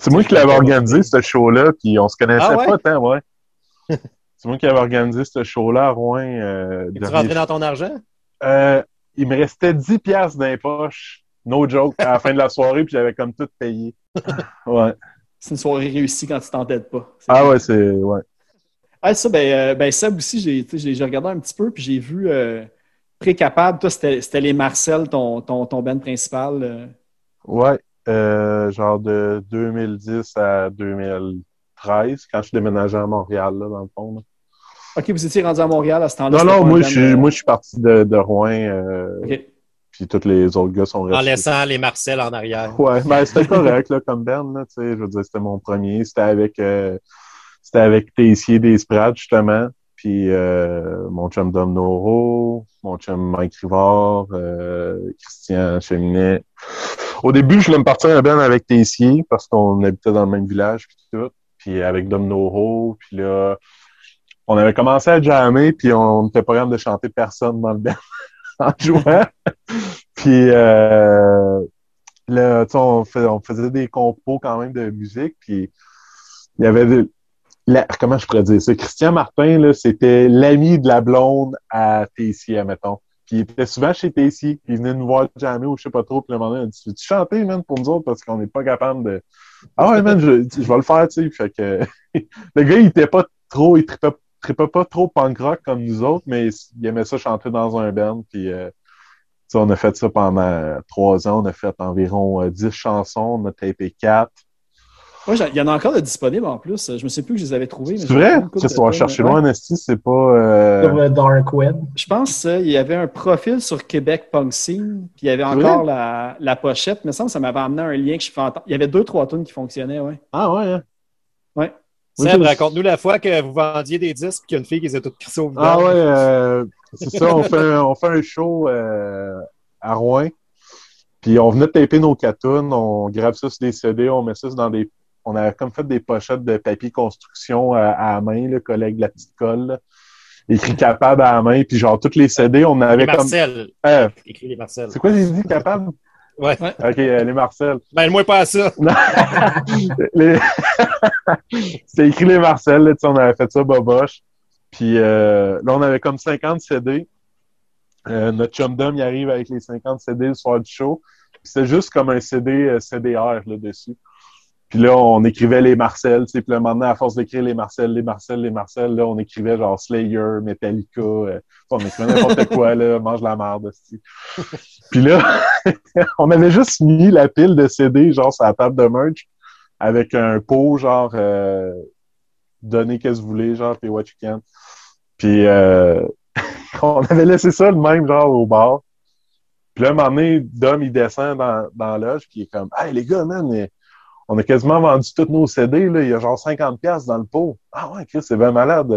C'est moi qui l'avais organisé, ce show-là, puis on se connaissait Ah ouais? pas tant, ouais. [LAUGHS] C'est moi qui avais organisé ce show-là à Rouen. Euh, dernier- rentré dans ton argent? Euh, il me restait 10 piastres dans les poches, no joke, à la fin de la soirée, puis j'avais comme tout payé. [LAUGHS] Ouais. c'est une soirée réussie quand tu t'entêtes pas. Ah ouais, c'est... Ouais. Ah, ça, ben, euh, ben Seb aussi, j'ai, tu sais, j'ai j'ai regardé un petit peu, puis j'ai vu euh, Précapable. Toi, c'était c'était les Marcel, ton, ton, ton band principal. euh? Ouais. Euh, genre de 2010 à 2013, quand je suis déménagé à Montréal, là, dans le fond. là. OK, vous étiez rendu à Montréal à ce temps-là. Non, non, moi, je suis, moi, je suis parti de, de Rouen, euh, puis tous les autres gars sont En restés. laissant les Marcel en arrière. Ouais, ben c'était correct là, comme band, là, tu sais, je veux dire, c'était mon premier. C'était avec euh, c'était avec Tessier des Sprats, justement. Puis euh, mon chum Dom Noro, mon chum Mike Rivard, euh, Christian Cheminet. Au début, je voulais me partir un band avec Tessier parce qu'on habitait dans le même village puis tout. Puis avec Dom Noro, puis là, on avait commencé à jammer, puis on n'était pas capable de chanter personne dans le band [LAUGHS] en jouant. puis euh, Là, on, fait- on faisait des compos quand même de musique, puis il y avait de- comment je pourrais dire ça? Christian Martin, là, c'était l'ami de la blonde à Tessier, mettons. Puis il était souvent chez Tessier, puis il venait nous voir jamais ou je sais pas trop, puis le moment il a dit Tu chanter, man, pour nous autres, parce qu'on n'est pas capable de. Ah ouais, man, je, je vais le faire, tu sais. Fait que [LAUGHS] le gars, il était pas trop, il trippait, trippait pas trop punk rock comme nous autres, mais il aimait ça chanter dans un band. Puis, euh, on a fait ça pendant trois ans. On a fait environ euh, dix chansons. On a tapé quatre. J'en- il y en a encore de disponibles en plus. Je me sais plus que je les avais trouvés. C'est vrai? vas tunes, chercher loin, Nasty, c'est pas. euh, Sur le Dark Web. Je pense qu'il y avait un profil sur Québec Punk Scene, puis il y avait encore la, la pochette. Il me semble que ça m'avait amené un lien que je fais entendre. Il y avait deux, trois tunes qui fonctionnaient, ouais. Ah ouais, hein? Ouais. Oui, Seb, raconte-nous la fois que vous vendiez des disques et qu'il y a une fille qui les a toutes crissées au vidange. Ah ouais, euh, c'est ça, on fait, un- on fait un show euh, à Rouen. Puis on venait de taper nos cartoons, on grave ça sur des CD, on met ça dans des. On avait comme fait des pochettes de papier construction à, à la main, le collègue de la petite colle. là. Écrit capable à la main, puis genre toutes les CD, on Les avait comme. Marcel. Euh, Écris les Marcel. c'est quoi j'ai dit capable? Ouais. Ok, euh, les Marcel. Ben, moi pas à ça. [LAUGHS] Les- [LAUGHS] C'était écrit les Marcel, là, tu sais, on avait fait ça boboche. Puis euh, là, on avait comme 50 CD. Euh, notre chum d'homme, il arrive avec les 50 CD le soir du show. Puis C'était juste comme un CD euh, CDR là, dessus. Puis là, on écrivait les Marcel, tu sais, puis là, maintenant, à force d'écrire les Marcel, les Marcel, les Marcel, là, on écrivait genre Slayer, Metallica, euh, on écrivait n'importe [LAUGHS] quoi, là, mange la merde, aussi. Puis là, [LAUGHS] on avait juste mis la pile de CD, genre, sur la table de merch, avec un pot, genre, euh, donnez qu'est-ce que vous voulez, genre, pay what you can. Puis, euh, [LAUGHS] on avait laissé ça le même, genre, au bar. Puis là, un moment donné, Dom, il descend dans, dans la loge, puis il est comme, hey, les gars, man, on a quasiment vendu tous nos CD, là, il y a genre 50$ piastres dans le pot. Ah ouais, Chris, c'est bien malade.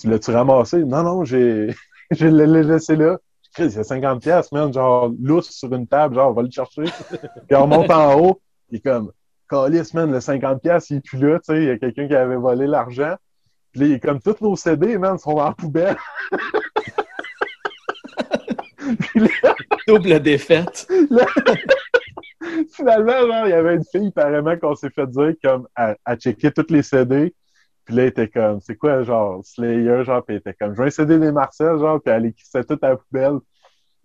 Tu l'as-tu ramassé? Non, non, j'ai, [LAUGHS] je l'ai laissé là. Chris, il y a 50$, piastres, man, genre, lousse sur une table, genre, on va le chercher. [LAUGHS] Puis on monte en haut, il est comme, Calice, man, le 50$, piastres, il est plus là, tu sais, il y a quelqu'un qui avait volé l'argent. Puis là, il est comme, tous nos CD, man, sont la poubelle. Puis [LAUGHS] là, Double défaite. [LAUGHS] finalement, genre, il y avait une fille, apparemment, qu'on s'est fait dire, comme, à, à checker tous les CD. Puis là, elle était comme, c'est quoi, genre, Slayer, genre, puis elle était comme, je veux un CD des Marcel, genre, puis elle écrivait tout à la poubelle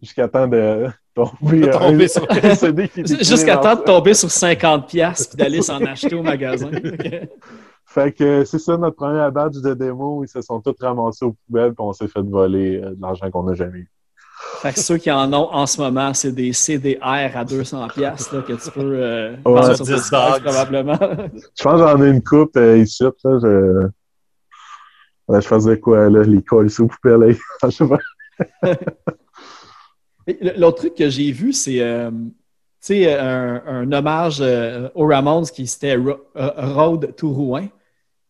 jusqu'à temps de tomber, Tomber un, [LAUGHS] sur- un CD qui Jusqu'à temps de tomber sur 50$ piastres, puis d'aller s'en acheter au magasin. [LAUGHS] Fait que c'est ça, notre première badge de démo, ils se sont tous ramassés aux poubelles, puis on s'est fait voler euh, de l'argent qu'on n'a jamais eu. Fait que ceux qui en ont en ce moment, c'est des CDR à 200$ piastres, là, que tu peux euh, Ouais. Sur sur 10 Discogs, dogs. probablement. Je pense que j'en ai une coupe euh, ici, là, je... Je faisais quoi, là, les cols sous poubelle, là, je sais pas. L'autre truc que j'ai vu, c'est euh, tu sais, un, un hommage euh, aux Ramones qui c'était Ro- euh, Road to Rouen.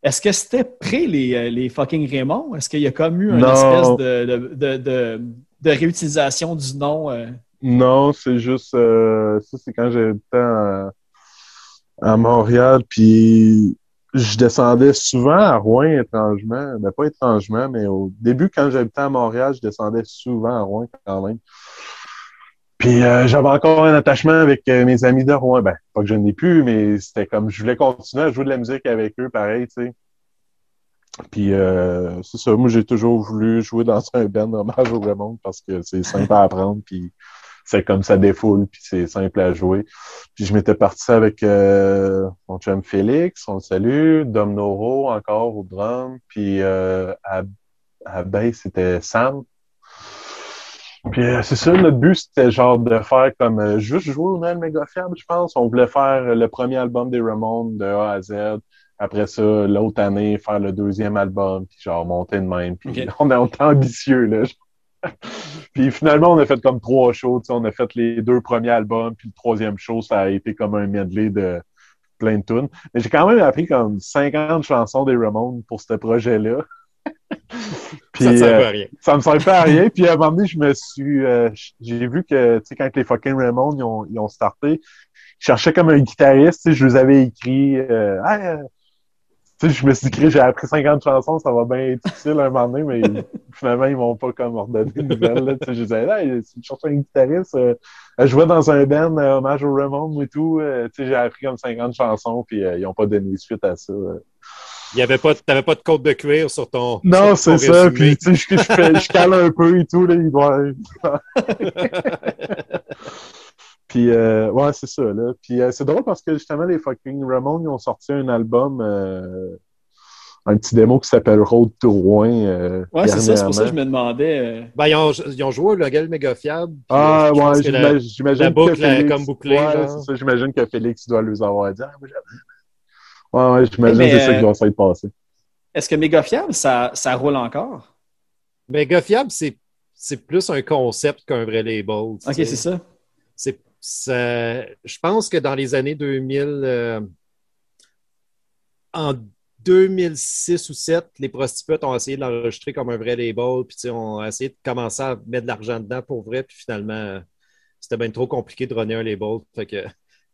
Est-ce que c'était près les, euh, les fucking Raymond? Est-ce qu'il y a comme eu une Non. espèce de, de, de, de- de réutilisation du nom? euh? Non, c'est juste, euh, ça, c'est quand j'étais à, à Montréal, puis je descendais souvent à Rouen, étrangement. Ben, pas étrangement, mais au début, quand j'habitais à Montréal, je descendais souvent à Rouen, quand même. Puis euh, j'avais encore un attachement avec mes amis de Rouen. Ben, pas que je n'ai plus, mais c'était comme, je voulais continuer à jouer de la musique avec eux, pareil, tu sais. Puis euh, c'est ça, moi j'ai toujours voulu jouer dans un band hommage au Raymond parce que c'est simple à apprendre, puis c'est comme ça défoule, puis c'est simple à jouer. Puis je m'étais parti avec euh, mon chum Félix, on le salue, Dom Noro encore au drum, puis euh, à, à c'était Sam. Puis euh, c'est ça, notre but c'était genre de faire comme euh, juste jouer au Noël Méga Faible, je pense. On voulait faire le premier album des Ramones de A à Z. Après ça, l'autre année, faire le deuxième album, puis genre monter de même. Puis [LAUGHS] on est est ambitieux, là. [LAUGHS] puis finalement, on a fait comme trois shows. tu sais, On a fait les deux premiers albums, puis le troisième show, ça a été comme un medley de plein de tunes. Mais j'ai quand même appris comme 50 chansons des Ramones pour ce projet-là. [LAUGHS] Puis, ça ne sert euh, pas à rien. ça me servait pas à rien. Puis à un moment donné, je me suis, euh, j'ai vu que, tu sais, quand les fucking Ramones ils ont, ils ont starté, je cherchais comme un guitariste, tu sais, je les avais écrits. Euh, Hey, euh, sais, je me suis dit, j'ai appris 50 chansons, ça va bien être difficile un moment donné, mais [LAUGHS] finalement, ils m'ont pas comme ordonné de nouvelles. Là, tu sais, je disais, hey, si tu cherches un guitariste, euh, je jouais dans un band euh, hommage aux Ramones et tout. euh, tu sais, j'ai appris comme 50 chansons, puis euh, ils ont pas donné suite à ça. euh. Il y avait pas, t'avais pas de côte de cuir sur ton. Non, c'est ça. Puis, tu sais, je, je, je cale un peu et tout. Là, il doit... [LAUGHS] Puis, euh, ouais, c'est ça, là. Puis, euh, c'est drôle parce que justement, les fucking Ramones, ils ont sorti un album, euh, un petit démo qui s'appelle Road to Rouen. euh, Ouais, c'est ça, c'est pour ça que je me demandais. euh, Ben, ils, ont, ils ont joué au Legal Mega Fiable. puis, Ah, ouais, la- j'imagine j'imagine la boucle que Félix, comme bouclée, Ouais, c'est ça, j'imagine que Félix doit les avoir dit. Ah. Ouais, ouais, j'imagine que c'est ça qui doit s'être passé. Est-ce que Méga Fiable, ça, ça roule encore? Mega Fiable, c'est c'est plus un concept qu'un vrai label. Ok, c'est ça. Ça- je pense que dans les années 2000, euh, en 2006 ou 2007, les prostituées ont essayé de l'enregistrer comme un vrai label, puis on a essayé de commencer à mettre de l'argent dedans pour vrai, puis finalement, c'était bien trop compliqué de runner un label. Fait que,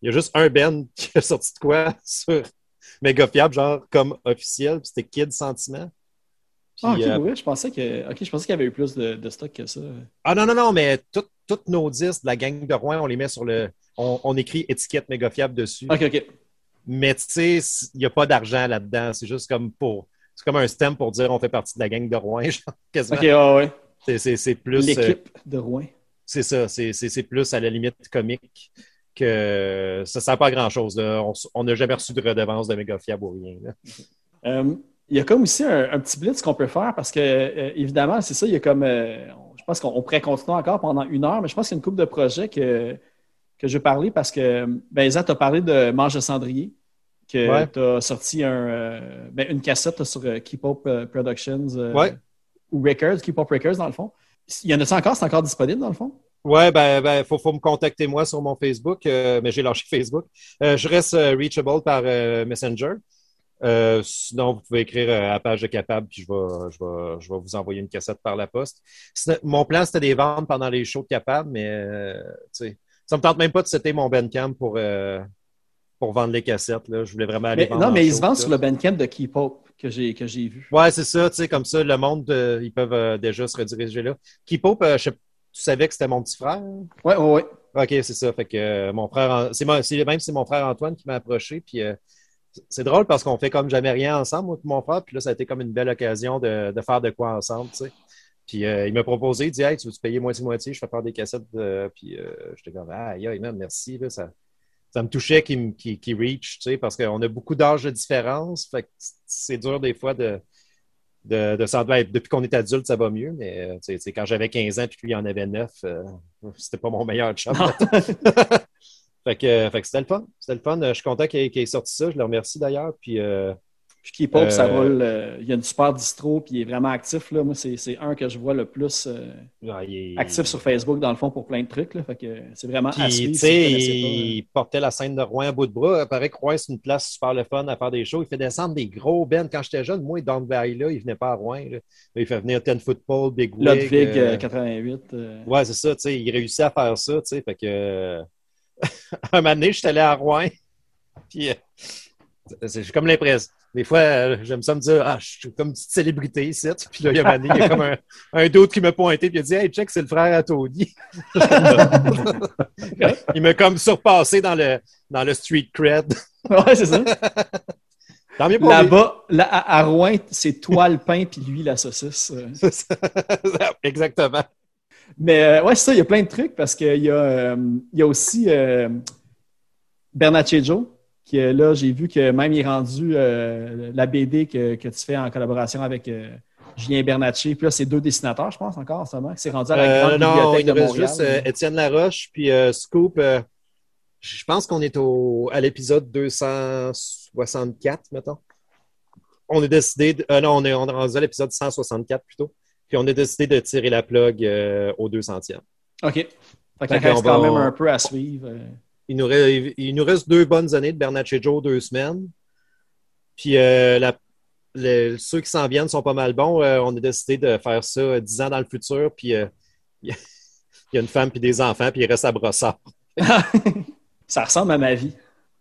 il y a juste un band [LAUGHS] qui a sorti de quoi sur Mega Fiable, genre comme officiel, puis c'était Kid Sentiment. Puis, Ah, ok, euh, oui, je pensais que. Ok, je pensais qu'il y avait eu plus de, de stock que ça. ah non, non, non, mais tout- tous nos disques de la gang de Rouen, on les met sur le. On, on écrit étiquette méga fiable dessus. Ok, ok. Mais tu sais, il n'y a pas d'argent là-dedans. C'est juste comme pour. C'est comme un stem pour dire on fait partie de la gang de Rouen, [LAUGHS] genre, quasiment. Ok, ouais, ouais. C'est- C'est c'est plus. euh, L'équipe de Rouen. c'est ça. C'est c'est- c'est plus à la limite comique que ça ne sert pas à grand-chose. On n'a jamais reçu de redevance de méga fiable ou rien. là. Euh, il y a comme aussi un, un petit blitz qu'on peut faire parce que, euh, évidemment, c'est ça, il y a comme. euh, pense qu'on on pourrait continuer encore pendant une heure, mais je pense qu'il y a une couple de projets que, que je vais parler parce que, ben, Isa, tu as parlé de Mange de Cendrier, que Ouais. tu as sorti un, euh, ben, une cassette sur euh, Keep Up euh, Productions Ouais. ou Records, Keep Up Records, dans le fond. Il y en a-tu encore? C'est encore disponible, dans le fond? Ouais, ben, ben, faut, faut me contacter moi sur mon Facebook, euh, mais j'ai lâché [LAUGHS] Facebook. Euh, je reste reachable par euh, Messenger. Euh, sinon, vous pouvez écrire euh, à la page de Capable, puis je vais, je vais, je vais vous envoyer une cassette par la poste. Mon plan, c'était de les vendre pendant les shows de Capable, mais euh, sais, ça me tente même pas de setter mon Bandcamp pour, euh, pour vendre les cassettes. Là. Je voulais vraiment aller Mais, vendre non, mais ils se vendent sur le Bandcamp de Keep Up que j'ai que j'ai vu. Ouais, c'est ça, tu sais, comme ça, le monde, ils peuvent déjà se rediriger là. Keep Up, je tu savais que c'était mon petit frère? Ouais, ouais, ouais. OK, c'est ça. Fait que mon frère, c'est même c'est mon frère Antoine qui m'a approché. Puis c'est drôle parce qu'on fait comme jamais rien ensemble, moi et mon frère. Puis là, ça a été comme une belle occasion de, de faire de quoi ensemble, tu sais. Puis euh, il m'a proposé, il dit Hey, tu veux-tu payer moitié-moitié? Je fais faire des cassettes. De... Puis euh, j'étais comme Ah, aïe, man, merci. Là, ça, ça me touchait qu'il reach, tu sais, parce qu'on a beaucoup d'âge de différence. Fait que c'est dur des fois de. De, de s'en- ben, depuis qu'on est adulte, ça va mieux, mais euh, tu sais, quand j'avais 15 ans puis lui en avait 9, euh, c'était pas mon meilleur chum. [LAUGHS] Fait que, fait que c'était le fun. C'était le fun. Je suis content qu'il ait, sorti ça. Je le remercie d'ailleurs. Puis, euh, Puis Up, ça Euh, roule. euh, il y a une super distro, puis il est vraiment actif. Là. Moi, c'est un que je vois le plus euh, ah, est- actif sur Facebook, dans le fond, pour plein de trucs. Là. Fait que c'est vraiment Puis, si il portait la scène de Rouen à bout de bras. Il paraît que Rouen, c'est une place super le fun à faire des shows. Il fait descendre des gros bands. Quand j'étais jeune, moi, Down Valley, là, il venait pas à Rouen. là. Il fait venir Ten Football, Big. Ludwig, euh, euh, 88. euh, Ouais, c'est ça, tu sais, il réussit à faire ça, fait que euh, [LAUGHS] un moment donné, je suis allé à Rouen, puis euh, c'est- j'ai comme l'impression, des fois, euh, j'aime ça me dire, ah, je suis comme une petite célébrité ici, puis là, il y a un donné, il y a comme un, [LAUGHS] un d'autre qui m'a pointé, puis il a dit, hey, check, c'est le frère à Tony. [LAUGHS] il m'a comme surpassé dans le, dans le street cred. Ouais, c'est ça. Tant mieux pour lui. Là-bas, là, à, Rouen, c'est toi le pain, puis lui la saucisse. Exactement. Mais euh, ouais, c'est ça, il y a plein de trucs parce qu'il y, a, euh, y a aussi euh, Bernacchi Joe, qui est là, j'ai vu que même il est rendu euh, la BD que, que tu fais en collaboration avec euh, Julien Bernacchi. Puis là, c'est deux dessinateurs, je pense, encore en ce moment, qui s'est rendu à la grande non, bibliothèque il de Montréal. juste Étienne Laroche, puis Scoop. je pense qu'on est au, à l'épisode 264, mettons. On a décidé, de- non, on est, on est rendu à l'épisode 164 plutôt. Puis on a décidé de tirer la plug euh, au 200e. OK. Fait qu'il reste quand va- même un peu à suivre. euh. Il nous, reste, il nous reste deux bonnes années de Bernatchez Joe, deux semaines. Puis euh, la- ceux qui s'en viennent sont pas mal bons. Euh, on a décidé de faire ça dix ans dans le futur. Puis il y, a- il y a une femme puis des enfants, puis il reste à brossard. [LAUGHS] Ça ressemble à ma vie.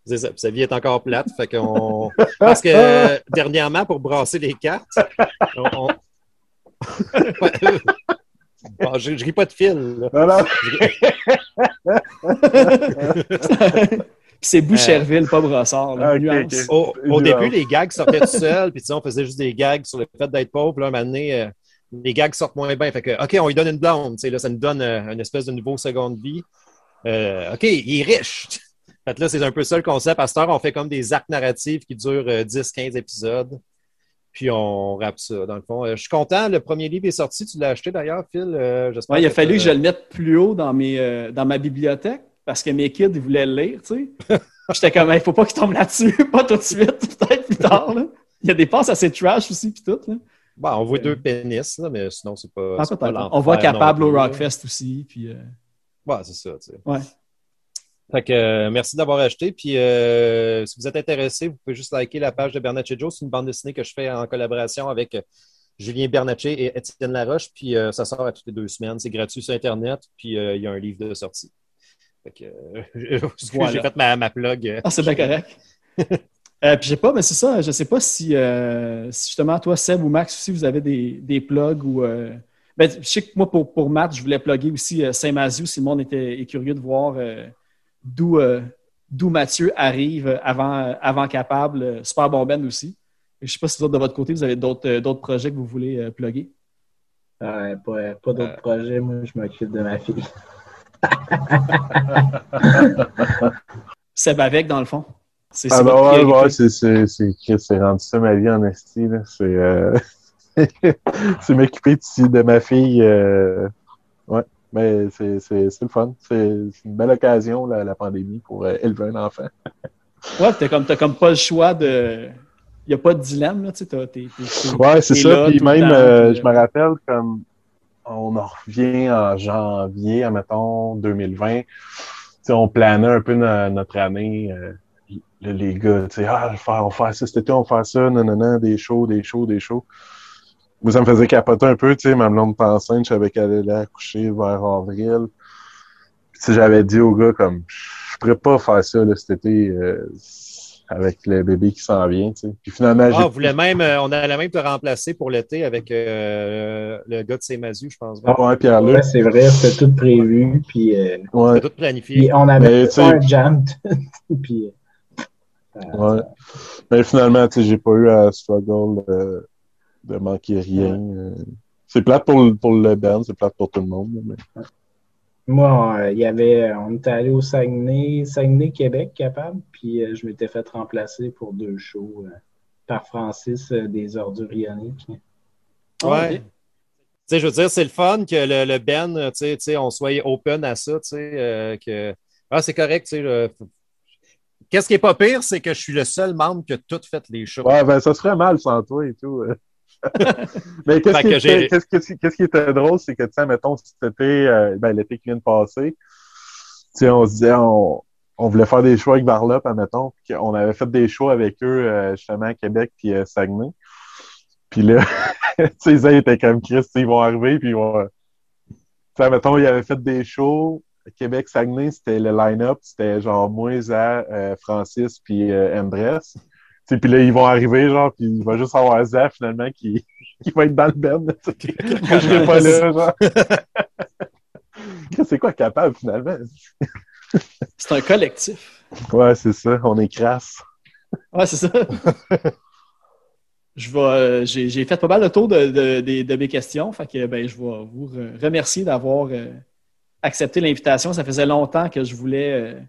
C'est ça. Puis sa vie est encore plate. Fait qu'on. Parce que euh, dernièrement, pour brasser les cartes, on. Bon, je, je ris pas de fil. là. Non, non. Puis [LAUGHS] c'est Boucherville, pas Brossard. là. Ah. Au, début, les gags sortaient tout seuls, puis on faisait juste des gags sur le fait d'être pauvre. Puis Là, un moment donné, euh, les gags sortent moins bien. Fait que, OK, on lui donne une blonde. Là, ça nous donne euh, une espèce de nouveau seconde vie. Euh, OK, il est riche. Fait que là, c'est un peu ça le concept. À cette heure, on fait comme des arcs narratifs qui durent euh, 10-15 épisodes. Puis on rappe ça, dans le fond. Euh, je suis content. Le premier livre est sorti. Tu l'as acheté d'ailleurs, Phil. Euh, Ouais, il a fallu que je le mette plus haut dans, mes, euh, dans ma bibliothèque parce que mes kids ils voulaient le lire, tu sais. [LAUGHS] J'étais comme, il faut pas qu'ils tombent là-dessus, [LAUGHS] pas tout de suite, [LAUGHS] peut-être plus tard. Là. Il y a des passes assez trash aussi, puis tout. Là. Bon, on voit deux pénis, là, mais sinon, c'est pas. Ah, pas On voit capable au. Rockfest aussi. Puis, euh, Ouais, c'est ça, tu sais. Ouais. Fait que euh, merci d'avoir acheté. Puis euh, si vous êtes intéressé, vous pouvez juste liker la page de Bernatchez Joe. C'est une bande dessinée que je fais en collaboration avec euh, Julien Bernatchez et Étienne Laroche. Puis euh, ça sort à toutes les deux semaines. C'est gratuit sur Internet. Puis il y a un livre de sortie. Fait que [LAUGHS] Voilà. j'ai fait ma, ma plug. Ah, c'est bien correct. [LAUGHS] Euh, puis, je sais pas, mais c'est ça. Je sais pas si, euh, si justement, toi, Seb ou Max aussi, vous avez des, des plugs ou. euh, ben, je sais que moi, pour, pour Matt, je voulais plugger aussi Saint-Mazieu si le monde était, est curieux de voir d'où euh, d'où Mathieu arrive avant, avant Capable. Euh, Super bon Ben aussi. Je sais pas si vous autres, de votre côté, vous avez d'autres euh, d'autres projets que vous voulez euh, plugger. Ouais, pas pas d'autres Euh. projets. Moi, je m'occupe de ma fille. [LAUGHS] Seb avec, dans le fond. C'est Ah c'est ben ouais, ouais, c'est, c'est, c'est, c'est rendu ça ma vie en esti, là. C'est, euh, [LAUGHS] c'est m'occuper de, de ma fille. euh, mais c'est, le fun. C'est, une belle occasion, la, la pandémie, pour euh, élever un enfant. [LAUGHS] Ouais, t'as comme, comme pas le choix de. Il n'y a pas de dilemme, là, tu sais. Ouais, c'est ça. Puis même, temps, euh, puis, je me rappelle, comme on en revient en janvier, admettons, 2020, tu sais, on planait un peu no- notre année. euh, les gars, tu sais, ah, on va faire ça cet été, on va faire ça, non, non, non, des shows, des shows, des shows. Moi, ça me faisait capoter un peu, tu sais, ma blonde était enceinte, je savais qu'elle allait accoucher vers avril. Puis, tu sais, j'avais dit au gars, comme, je pourrais pas faire ça, là, cet été, euh, avec le bébé qui s'en vient, tu sais. Puis finalement, Ah, j'ai on voulait même, euh, on allait même te remplacer pour l'été avec euh, le gars de Saint-Mazieu, je pense. Ah ouais, Pierre-Luc. Ouais, c'est vrai, c'était tout prévu. Puis, euh, Ouais. C'était tout planifié. puis on Mais, avait fait un jam. [LAUGHS] puis, euh, Ouais. Mais finalement, tu sais, j'ai pas eu à struggle euh, de manquer rien. euh. C'est plate pour, le- pour le band, c'est plate pour tout le monde. Mais... Moi, euh, il y avait, on était allé au Saguenay, Saguenay, Québec, capable, puis euh, je m'étais fait remplacer pour deux shows euh, par Francis euh, des Ordures Ioniques. Ouais. Tu sais, je veux dire, c'est le fun que le, le Ben, tu sais, tu sais, on soit open à ça, tu sais, euh, que ah, c'est correct, tu sais. le- Qu'est-ce qui est pas pire, c'est que je suis le seul membre qui a tout fait les shows. Ouais, ben ça serait mal sans toi et tout. [LAUGHS] Mais qu'est-ce qui, était- qui- drôle, c'est que, tu sais, mettons, cet été, euh, ben, l'été qui vient de passer, tu sais, on se disait, on, on voulait faire des shows avec Varlop, admettons, puis on avait fait des shows avec eux, euh, justement, à Québec puis euh, Saguenay. Puis là, [LAUGHS] tu sais, ils étaient comme Chris, tu sais, ils vont arriver, puis ils vont... euh, Tu sais, mettons, ils avaient fait des shows, Québec, Saguenay, c'était le line-up, c'était genre euh, Francis, puis Andres. Tu sais, puis là, ils vont arriver, genre, puis il va juste avoir Zah, finalement, qui, [LAUGHS] qui va être dans le sais. Moi, je serai pas là, genre. [LAUGHS] c'est quoi capable, finalement? [LAUGHS] C'est un collectif. Ouais, c'est ça, on est crasse. Ouais, c'est ça. Je vais, euh, j'ai, fait pas mal le tour de, de, de- de mes questions. Fait que ben, je vais vous re- remercier d'avoir euh, accepté l'invitation. Ça faisait longtemps que je voulais euh,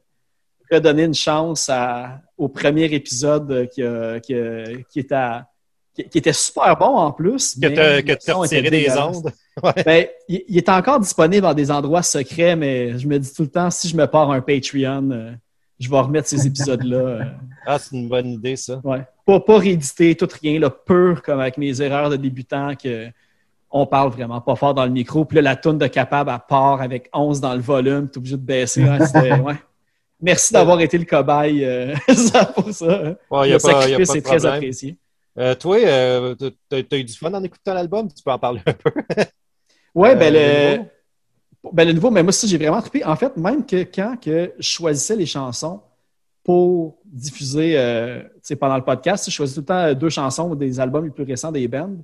redonner une chance à, au premier épisode euh, qui, a- qui, a- qui était à- qui, qui était super bon en plus. Que son était retiré des ondes. [LAUGHS] Ben, il, il est encore disponible dans des endroits secrets, mais je me dis tout le temps, si je me pars un Patreon, euh, je vais remettre ces épisodes-là. euh, [LAUGHS] Ah, c'est une bonne idée, ça. Ouais. Pas, pas réédité, tout rien, là, pur comme avec mes erreurs de débutant que on parle vraiment pas fort dans le micro. Puis là, la toune de capable à part avec 11 dans le volume, t'es obligé de baisser. Ouais. [LAUGHS] Merci d'avoir été le cobaye euh, [LAUGHS] pour ça. Ouais, y le a pas, y a sacrifice pas est très apprécié. Euh, toi, euh, t'as t'as eu du fun en écoutant l'album? Tu peux en parler un peu? [LAUGHS] Euh, ben, le le, nouveau? ben, le nouveau, mais moi, ça, j'ai vraiment trippé. En fait, même que quand que je choisissais les chansons pour diffuser tu pendant le podcast, je choisis tout le temps deux chansons des albums les plus récents des bands.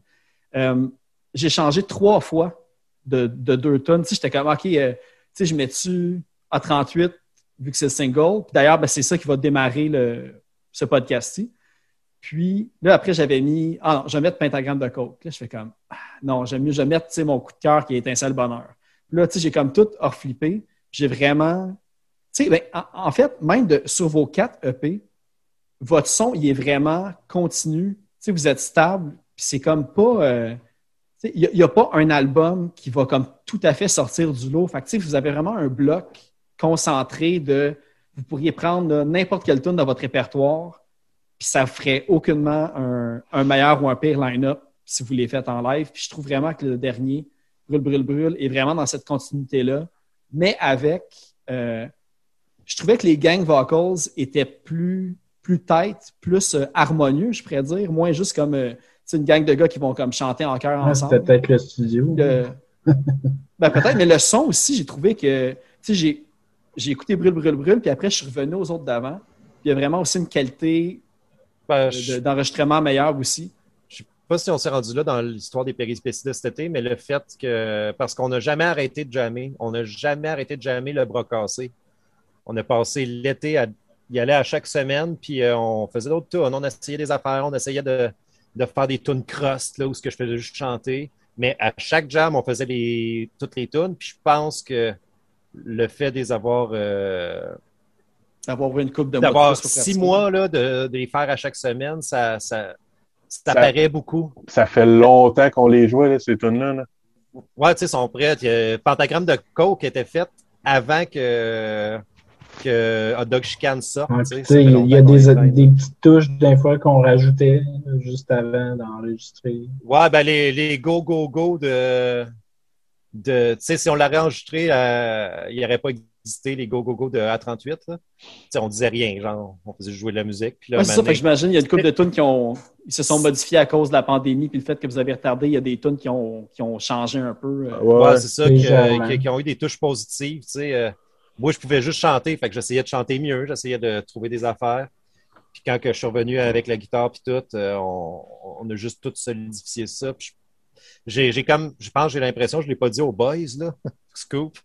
J'ai changé trois fois de, de deux tonnes. Tu J'étais comme, OK, tu je mets-tu à 38 vu que c'est le single. D'ailleurs, ben, c'est ça qui va démarrer le, ce podcast-ci. Puis là, après, j'avais mis, ah non, je vais mettre Pentagramme de Coke. Là, je fais comme, ah, non, j'aime mieux, je vais mettre mon coup de cœur qui est Étincelle Bonheur. Puis là, tu sais, j'ai comme tout hors flippé. J'ai vraiment Tu sais, ben, en, fait, même de, sur vos quatre EP, votre son, il est vraiment continu. Tu sais, vous êtes stable, puis c'est comme pas. euh, il n'y a, pas un album qui va comme tout à fait sortir du lot. Fait que, vous avez vraiment un bloc concentré de. Vous pourriez prendre n'importe quelle tune dans votre répertoire, puis ça ferait aucunement un, un meilleur ou un pire line-up si vous les faites en live. Puis je trouve vraiment que le dernier, Brûle, Brûle, Brûle, est vraiment dans cette continuité-là, mais avec. euh, je trouvais que les gang vocals étaient plus, plus tight, plus euh, harmonieux, je pourrais dire, moins juste comme euh, une gang de gars qui vont comme chanter en chœur Ah, ensemble. C'était peut-être le studio. Le- [LAUGHS] ben, peut-être, mais le son aussi, j'ai trouvé que, j'ai, j'ai écouté Brûle, Brûle, Brûle, puis après, je suis revenu aux autres d'avant. Puis il y a vraiment aussi une qualité Ben, je de- d'enregistrement meilleure aussi. je sais pas si on s'est rendu là dans l'histoire des périspéties de cet été, mais le fait que, parce qu'on n'a jamais arrêté de jammer, on n'a jamais arrêté de jammer le bras cassé. On a passé l'été à y aller à chaque semaine, puis euh, on faisait d'autres tunes. On essayait des affaires, on essayait de, de faire des tunes crust, là, où ce que je faisais juste chanter. Mais à chaque jam, on faisait les, toutes les tunes, puis je pense que le fait de les avoir, euh, D'avoir une coupe de d'avoir six mois là, de, de les faire à chaque semaine, ça, ça, ça Ça- paraît beaucoup. Ça fait longtemps qu'on les jouait, là, ces tunes-là. là. Ouais, tu sais, sont prêts. Il y a- Pentagramme de Coke était fait avant que, que Hot Dog Chicane sorte. Fait il y a des, des petites touches des fois qu'on rajoutait juste avant d'enregistrer. Ouais, ben les, les go, go, go de. De tu sais, si on l'aurait enregistré, euh, il n'y aurait pas existé les go, go, go de A38. Là. Tu sais, on disait rien, genre, on faisait jouer de la musique. Puis là, Ouais, c'est ça, maintenant- fait que j'imagine il y a une couple de tunes qui ont, ils se sont modifiés à cause de la pandémie, puis le fait que vous avez retardé, il y a des tunes qui ont, qui ont changé un peu. euh. Ouais, c'est ça, que- que- qui ont eu des touches positives. Tu sais, euh, moi, je pouvais juste chanter, fait que j'essayais de chanter mieux, j'essayais de trouver des affaires. Puis quand que je suis revenu avec la guitare puis tout, euh, on, on a juste tout solidifié ça. Puis je- j'ai, j'ai comme, je pense, j'ai l'impression, je l'ai pas dit aux boys là, [LAUGHS] scoop.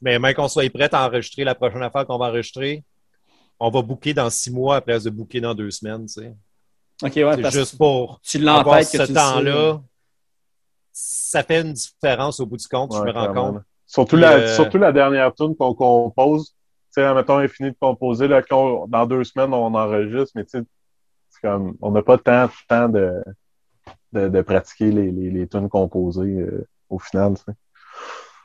Mais même qu'on soit prêt à enregistrer la prochaine affaire qu'on va enregistrer, on va booker dans six mois à place de booker dans deux semaines. Tu sais. OK, ouais, c'est parce juste pour tu avoir ce tu le sais, temps-là. Ça fait une différence au bout du compte, je me rends compte. Surtout, la, euh, surtout la dernière tune qu'on compose. Tu sais, mettons, on est fini de composer. Là, dans deux semaines, on enregistre, mais tu sais, c'est comme, on n'a pas tant, tant de, de, de pratiquer les, les, les tunes composées euh, au final.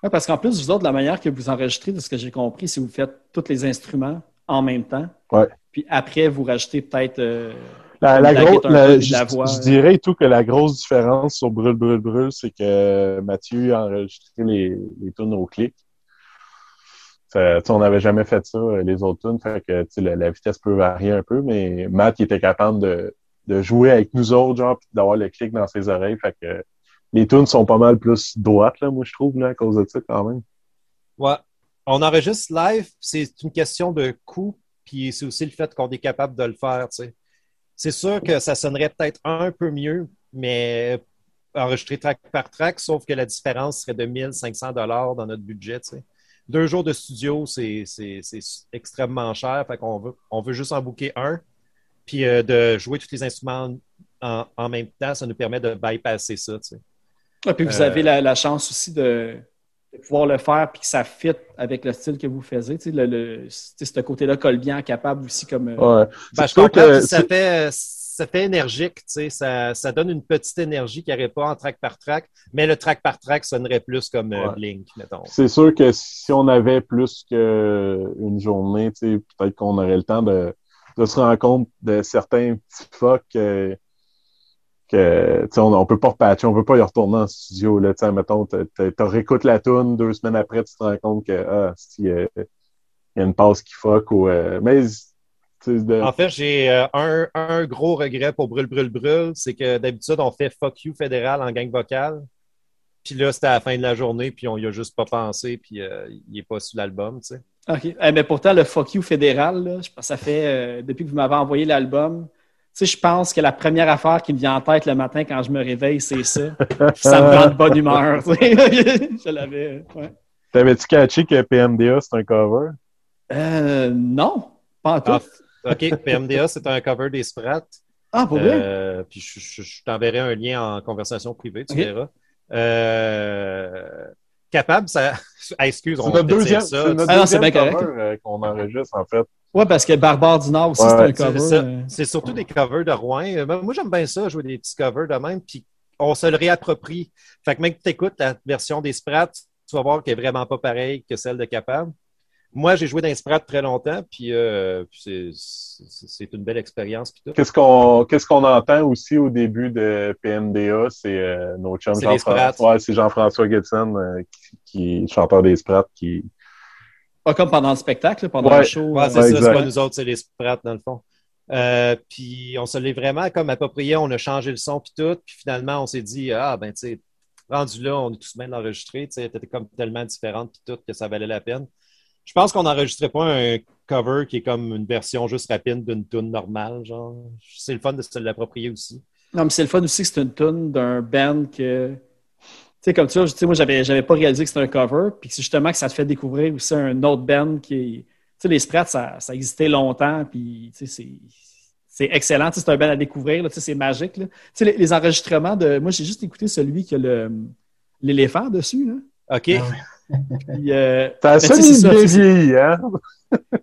Ouais, parce qu'en plus, vous autres, la manière que vous enregistrez, de ce que j'ai compris, c'est que vous faites tous les instruments en même temps. Ouais. Puis après, vous rajoutez peut-être. euh, La, la la gros- guitare, la- puis je, voix. je dirais tout que la grosse différence sur Brûle, Brûle, Brûle, c'est que Mathieu a enregistré les, les tunes au clic. On n'avait jamais fait ça, euh, les autres tunes, fait que la, la vitesse peut varier un peu, mais Matt il était capable de, de jouer avec nous autres, genre, puis d'avoir le clic dans ses oreilles. Fait que les tunes sont pas mal plus droites, là, moi, je trouve, là, à cause de ça, quand même. Ouais. On enregistre live, c'est une question de coût, puis c'est aussi le fait qu'on est capable de le faire. tu sais. C'est sûr que ça sonnerait peut-être un peu mieux, mais enregistrer track par track, sauf que la différence serait de 1500 dollars dans notre budget. tu sais. Deux jours de studio, c'est extrêmement cher, fait qu'on veut, on veut juste en booker un, puis euh, de jouer tous les instruments en, en même temps, ça nous permet de bypasser ça. tu sais. ouais, puis vous Euh, avez la, la chance aussi de, de pouvoir le faire puis que ça fit avec le style que vous faisiez. Tu sais, le, le- tu sais, ce côté-là colle bien, capable aussi comme. euh, Ouais. Ben, je que ça fait, ça fait énergique, tu sais, ça, ça donne une petite énergie qu'il n'y aurait pas en track par track, mais le track par track sonnerait plus comme Ouais. Blink, mettons. C'est sûr que si on avait plus qu'une journée, tu sais, peut-être qu'on aurait le temps de, de se rendre compte de certains petits fucks que, que on, on peut pas repatcher, on peut pas y retourner en studio. Là, mettons, tu réécoutes la tune, deux semaines après, tu te rends compte que ah, euh, il y a une passe qui fuck ou euh, mais En fait, j'ai euh, un, un gros regret pour Brûle, Brûle, Brûle, c'est que d'habitude, on fait Fuck You fédéral en gang vocale. Puis là, c'était à la fin de la journée, puis on y a juste pas pensé, puis il est pas sur l'album, tu sais. OK. Eh, mais pourtant, le fuck you fédéral, là, je pense que ça fait euh, depuis que vous m'avez envoyé l'album. Tu sais, je pense que la première affaire qui me vient en tête le matin quand je me réveille, c'est ça. Ça me rend de bonne humeur. tu sais. [LAUGHS] je l'avais. Ouais. T'avais-tu catché que PMDA, c'est un cover? Euh, non, pas en tout. Ah, OK, PMDA, c'est un cover des Sprats. Ah, pour vrai? Euh, puis je, je- je t'enverrai un lien en conversation privée, tu verras. Euh, capable, ça. [LAUGHS] Ah, excuse, C'est on va deuxième, ça. c'est notre Ah non, c'est deuxième bien cover correct. euh, qu'on enregistre, en fait. Ouais, parce que Barbare du Nord aussi, Ouais, c'est un cover. euh, C'est surtout des covers de Rouen. Euh, Moi, moi, j'aime bien ça, jouer des petits covers de même, puis on se le réapproprie. Fait que même que tu écoutes la version des Sprats, tu vas voir qu'elle est vraiment pas pareille que celle de Capable. Moi, j'ai joué dans les Sprats très longtemps, puis euh, puis c'est- une belle expérience. puis tout. Qu'est-ce qu'on qu'est-ce qu'on entend aussi au début de PNDA, c'est euh, nos chums Jean-François. Ouais, c'est Jean-François Gibson, euh, qui, chanteur des Sprats, qui. Pas comme pendant le spectacle, pendant Ouais. le show. Ouais, c'est Ouais, ça, c'est pas nous autres, c'est les Sprats, dans le fond. Euh, puis on se l'est vraiment comme approprié, on a changé le son puis tout, puis finalement on s'est dit ah ben tu sais rendu là, on est tous bien d'enregistrer, tu sais, comme tellement différente puis tout que ça valait la peine. Je pense qu'on n'enregistrait pas un cover qui est comme une version juste rapide d'une tune normale, genre. C'est le fun de se l'approprier aussi. Non, mais c'est le fun aussi que c'est une tune d'un band que. Tu sais, comme tu vois, moi, j'avais, j'avais pas réalisé que c'était un cover, puis c'est justement que ça te fait découvrir aussi un autre band qui est. Tu sais, les Sprats, ça, ça existait longtemps, puis tu sais, c'est. C'est excellent, tu sais, c'est un band à découvrir, là, tu sais, c'est magique. là. Tu sais, les, les enregistrements de. Moi, j'ai juste écouté celui qui a le, l'éléphant dessus. Là. OK. Puis, euh, T'as sais, ça vieilli, hein?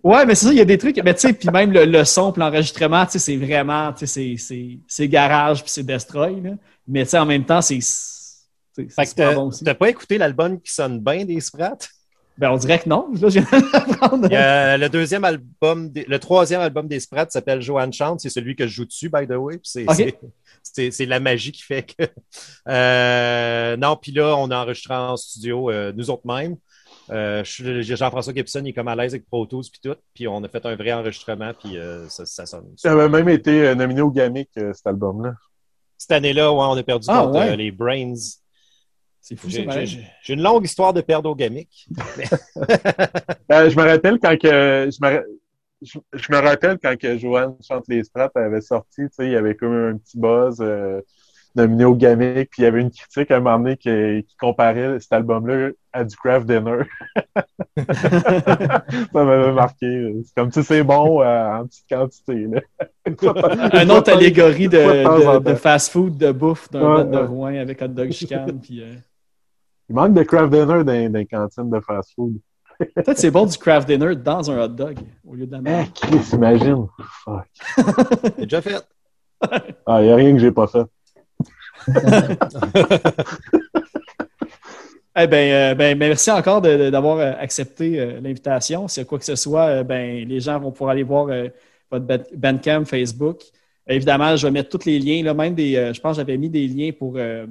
Ouais, mais c'est ça, il y a des trucs. Mais tu sais, puis même le, le son puis l'enregistrement, tu sais, c'est vraiment, tu sais, c'est- c'est- c'est garage puis c'est destroy. Là. Mais tu sais, en même temps, c'est. c'est- Fait que t'as bon aussi. t'as pas écouté l'album qui sonne bien des Sprats? Ben, on dirait que non. Là, je viens [LAUGHS] le deuxième album, des- le troisième album des Sprats s'appelle Joanne Chante. C'est celui que je joue dessus, by the way. Puis C'est Ok. c'est- c'est- c'est la magie qui fait que. [LAUGHS] Euh, non, puis là, on a enregistré en studio euh, nous autres mêmes. Euh, Jean-François Gibson, il est comme à l'aise avec Pro Tools puis tout. Puis on a fait un vrai enregistrement, puis euh, ça, ça sonne. Ça avait même été nominé au Gamic, euh, cet album-là. Cette année-là, ouais, on a perdu Ah, contre ouais. euh, les Brains. C'est fou. J'ai pareil. j'ai- j'ai une longue histoire de perdre au Gamic. Euh, je me rappelle quand que je me, je, je me rappelle quand que Joanne chante les avait sorti, tu sais, il y avait comme un petit buzz euh, nominé au Gamic, puis il y avait une critique à un moment donné qui, qui comparait cet album-là à du craft dinner. [LAUGHS] Ça m'avait marqué. C'est comme si c'est bon euh, en petite quantité. Là. [LAUGHS] Un autre allégorie de, Une de fast-food, de bouffe d'un Ouais, de ouais. Rouen avec hot dog chicane. puis, euh, Il manque de craft dinner dans, les cantines de fast-food. Peut-être c'est bon du craft dinner dans un hot dog au lieu de la Ah, merde. Chris, imagine. Fuck. C'est déjà fait. Ah, il n'y a rien que j'ai pas fait. [LAUGHS] Eh ben, euh, ben, merci encore de- de- d'avoir euh, accepté euh, l'invitation. S'il y a quoi que ce soit, euh, ben, les gens vont pouvoir aller voir euh, votre Ban- Bandcamp, Facebook. Évidemment, je vais mettre tous les liens, là, même des, euh, je pense que j'avais mis des liens pour, euh,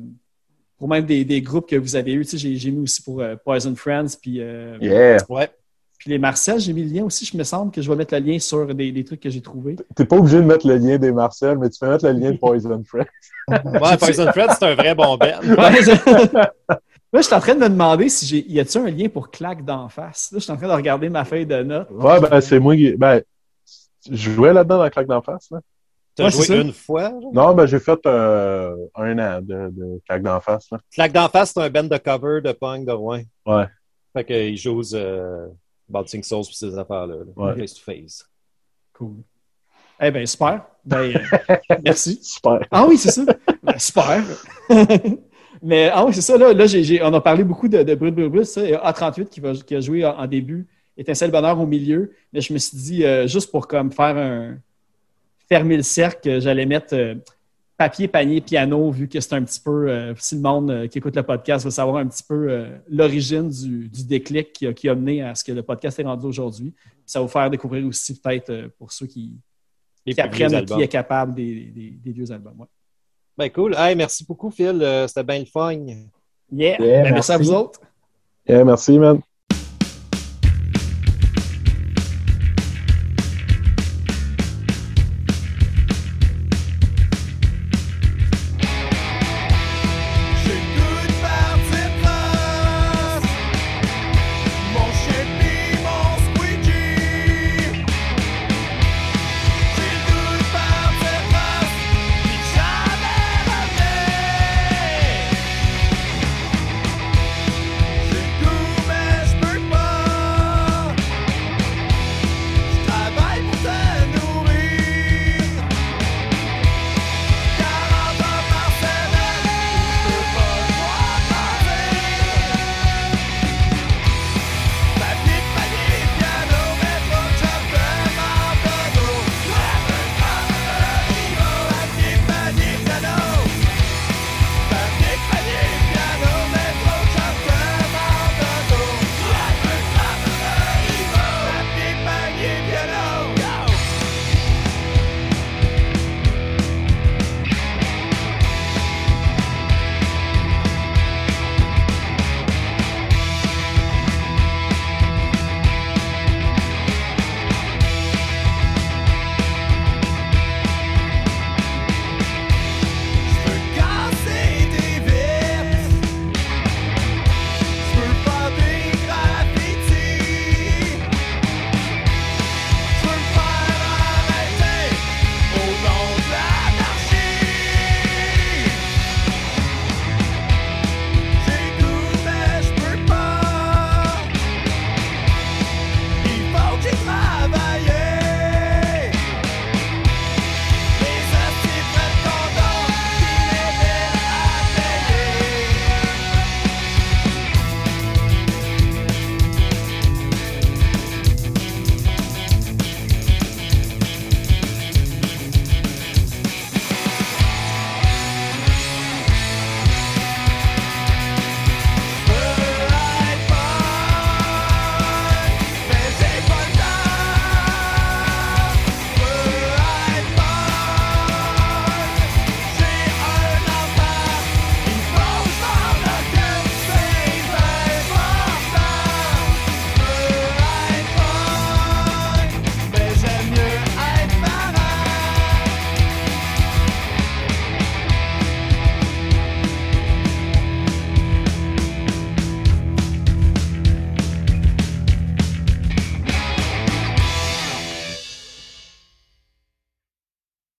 pour même des, des groupes que vous avez eus. Tu sais, J'ai j'ai mis aussi pour euh, Poison Friends, puis, euh, Yeah. Ouais. puis les Marcel, j'ai mis le lien aussi. Je me semble que je vais mettre le lien sur des, des trucs que j'ai trouvés. T'es pas obligé de mettre le lien des Marcel, mais tu peux mettre le lien de Poison Friend. [LAUGHS] Ouais, Poison Fred, c'est un vrai bon band. [LAUGHS] Ouais, je- Là, je suis en train de me demander si j'ai. Y a-t-il un lien pour claque d'en face? Là, je suis en train de regarder ma feuille de notes. Ouais, ben, c'est moi qui. Ben, je jouais là-dedans dans Claque d'en face, là. T'as Ouais, joué une fois. genre? Non, ben, j'ai fait euh, un an de, de Claque d'en face, là. Claque d'en face, c'est un band de cover de punk de Rouen. Ouais. Fait qu'ils jouent euh, Bouncing Souls pour ces affaires-là. là. Ouais. Face to face. Cool. Eh bien, super. Ben, euh, [LAUGHS] merci. Super. Ah oui, c'est ça. Ben, super. [LAUGHS] Mais ah oui, c'est ça. Là, là j'ai- j'ai- on a parlé beaucoup de, de Brut Brut Brut. Ça, et A38 qui, va, qui a joué en, en début, Étincelle Bonheur au milieu. Mais je me suis dit, euh, juste pour comme faire un. Fermer le cercle, j'allais mettre euh, papier, panier, piano, vu que c'est un petit peu. euh, si le monde euh, qui écoute le podcast veut savoir un petit peu euh, l'origine du, du déclic qui a, qui a mené à ce que le podcast est rendu aujourd'hui. Ça va vous faire découvrir aussi, peut-être, euh, pour ceux qui, Les qui apprennent qui est capable des, des- des vieux albums. ouais. Ben cool. Hey, merci beaucoup, Phil. C'était bien le fun. Yeah. Yeah, Ben, merci à merci. vous autres. Yeah, merci, man.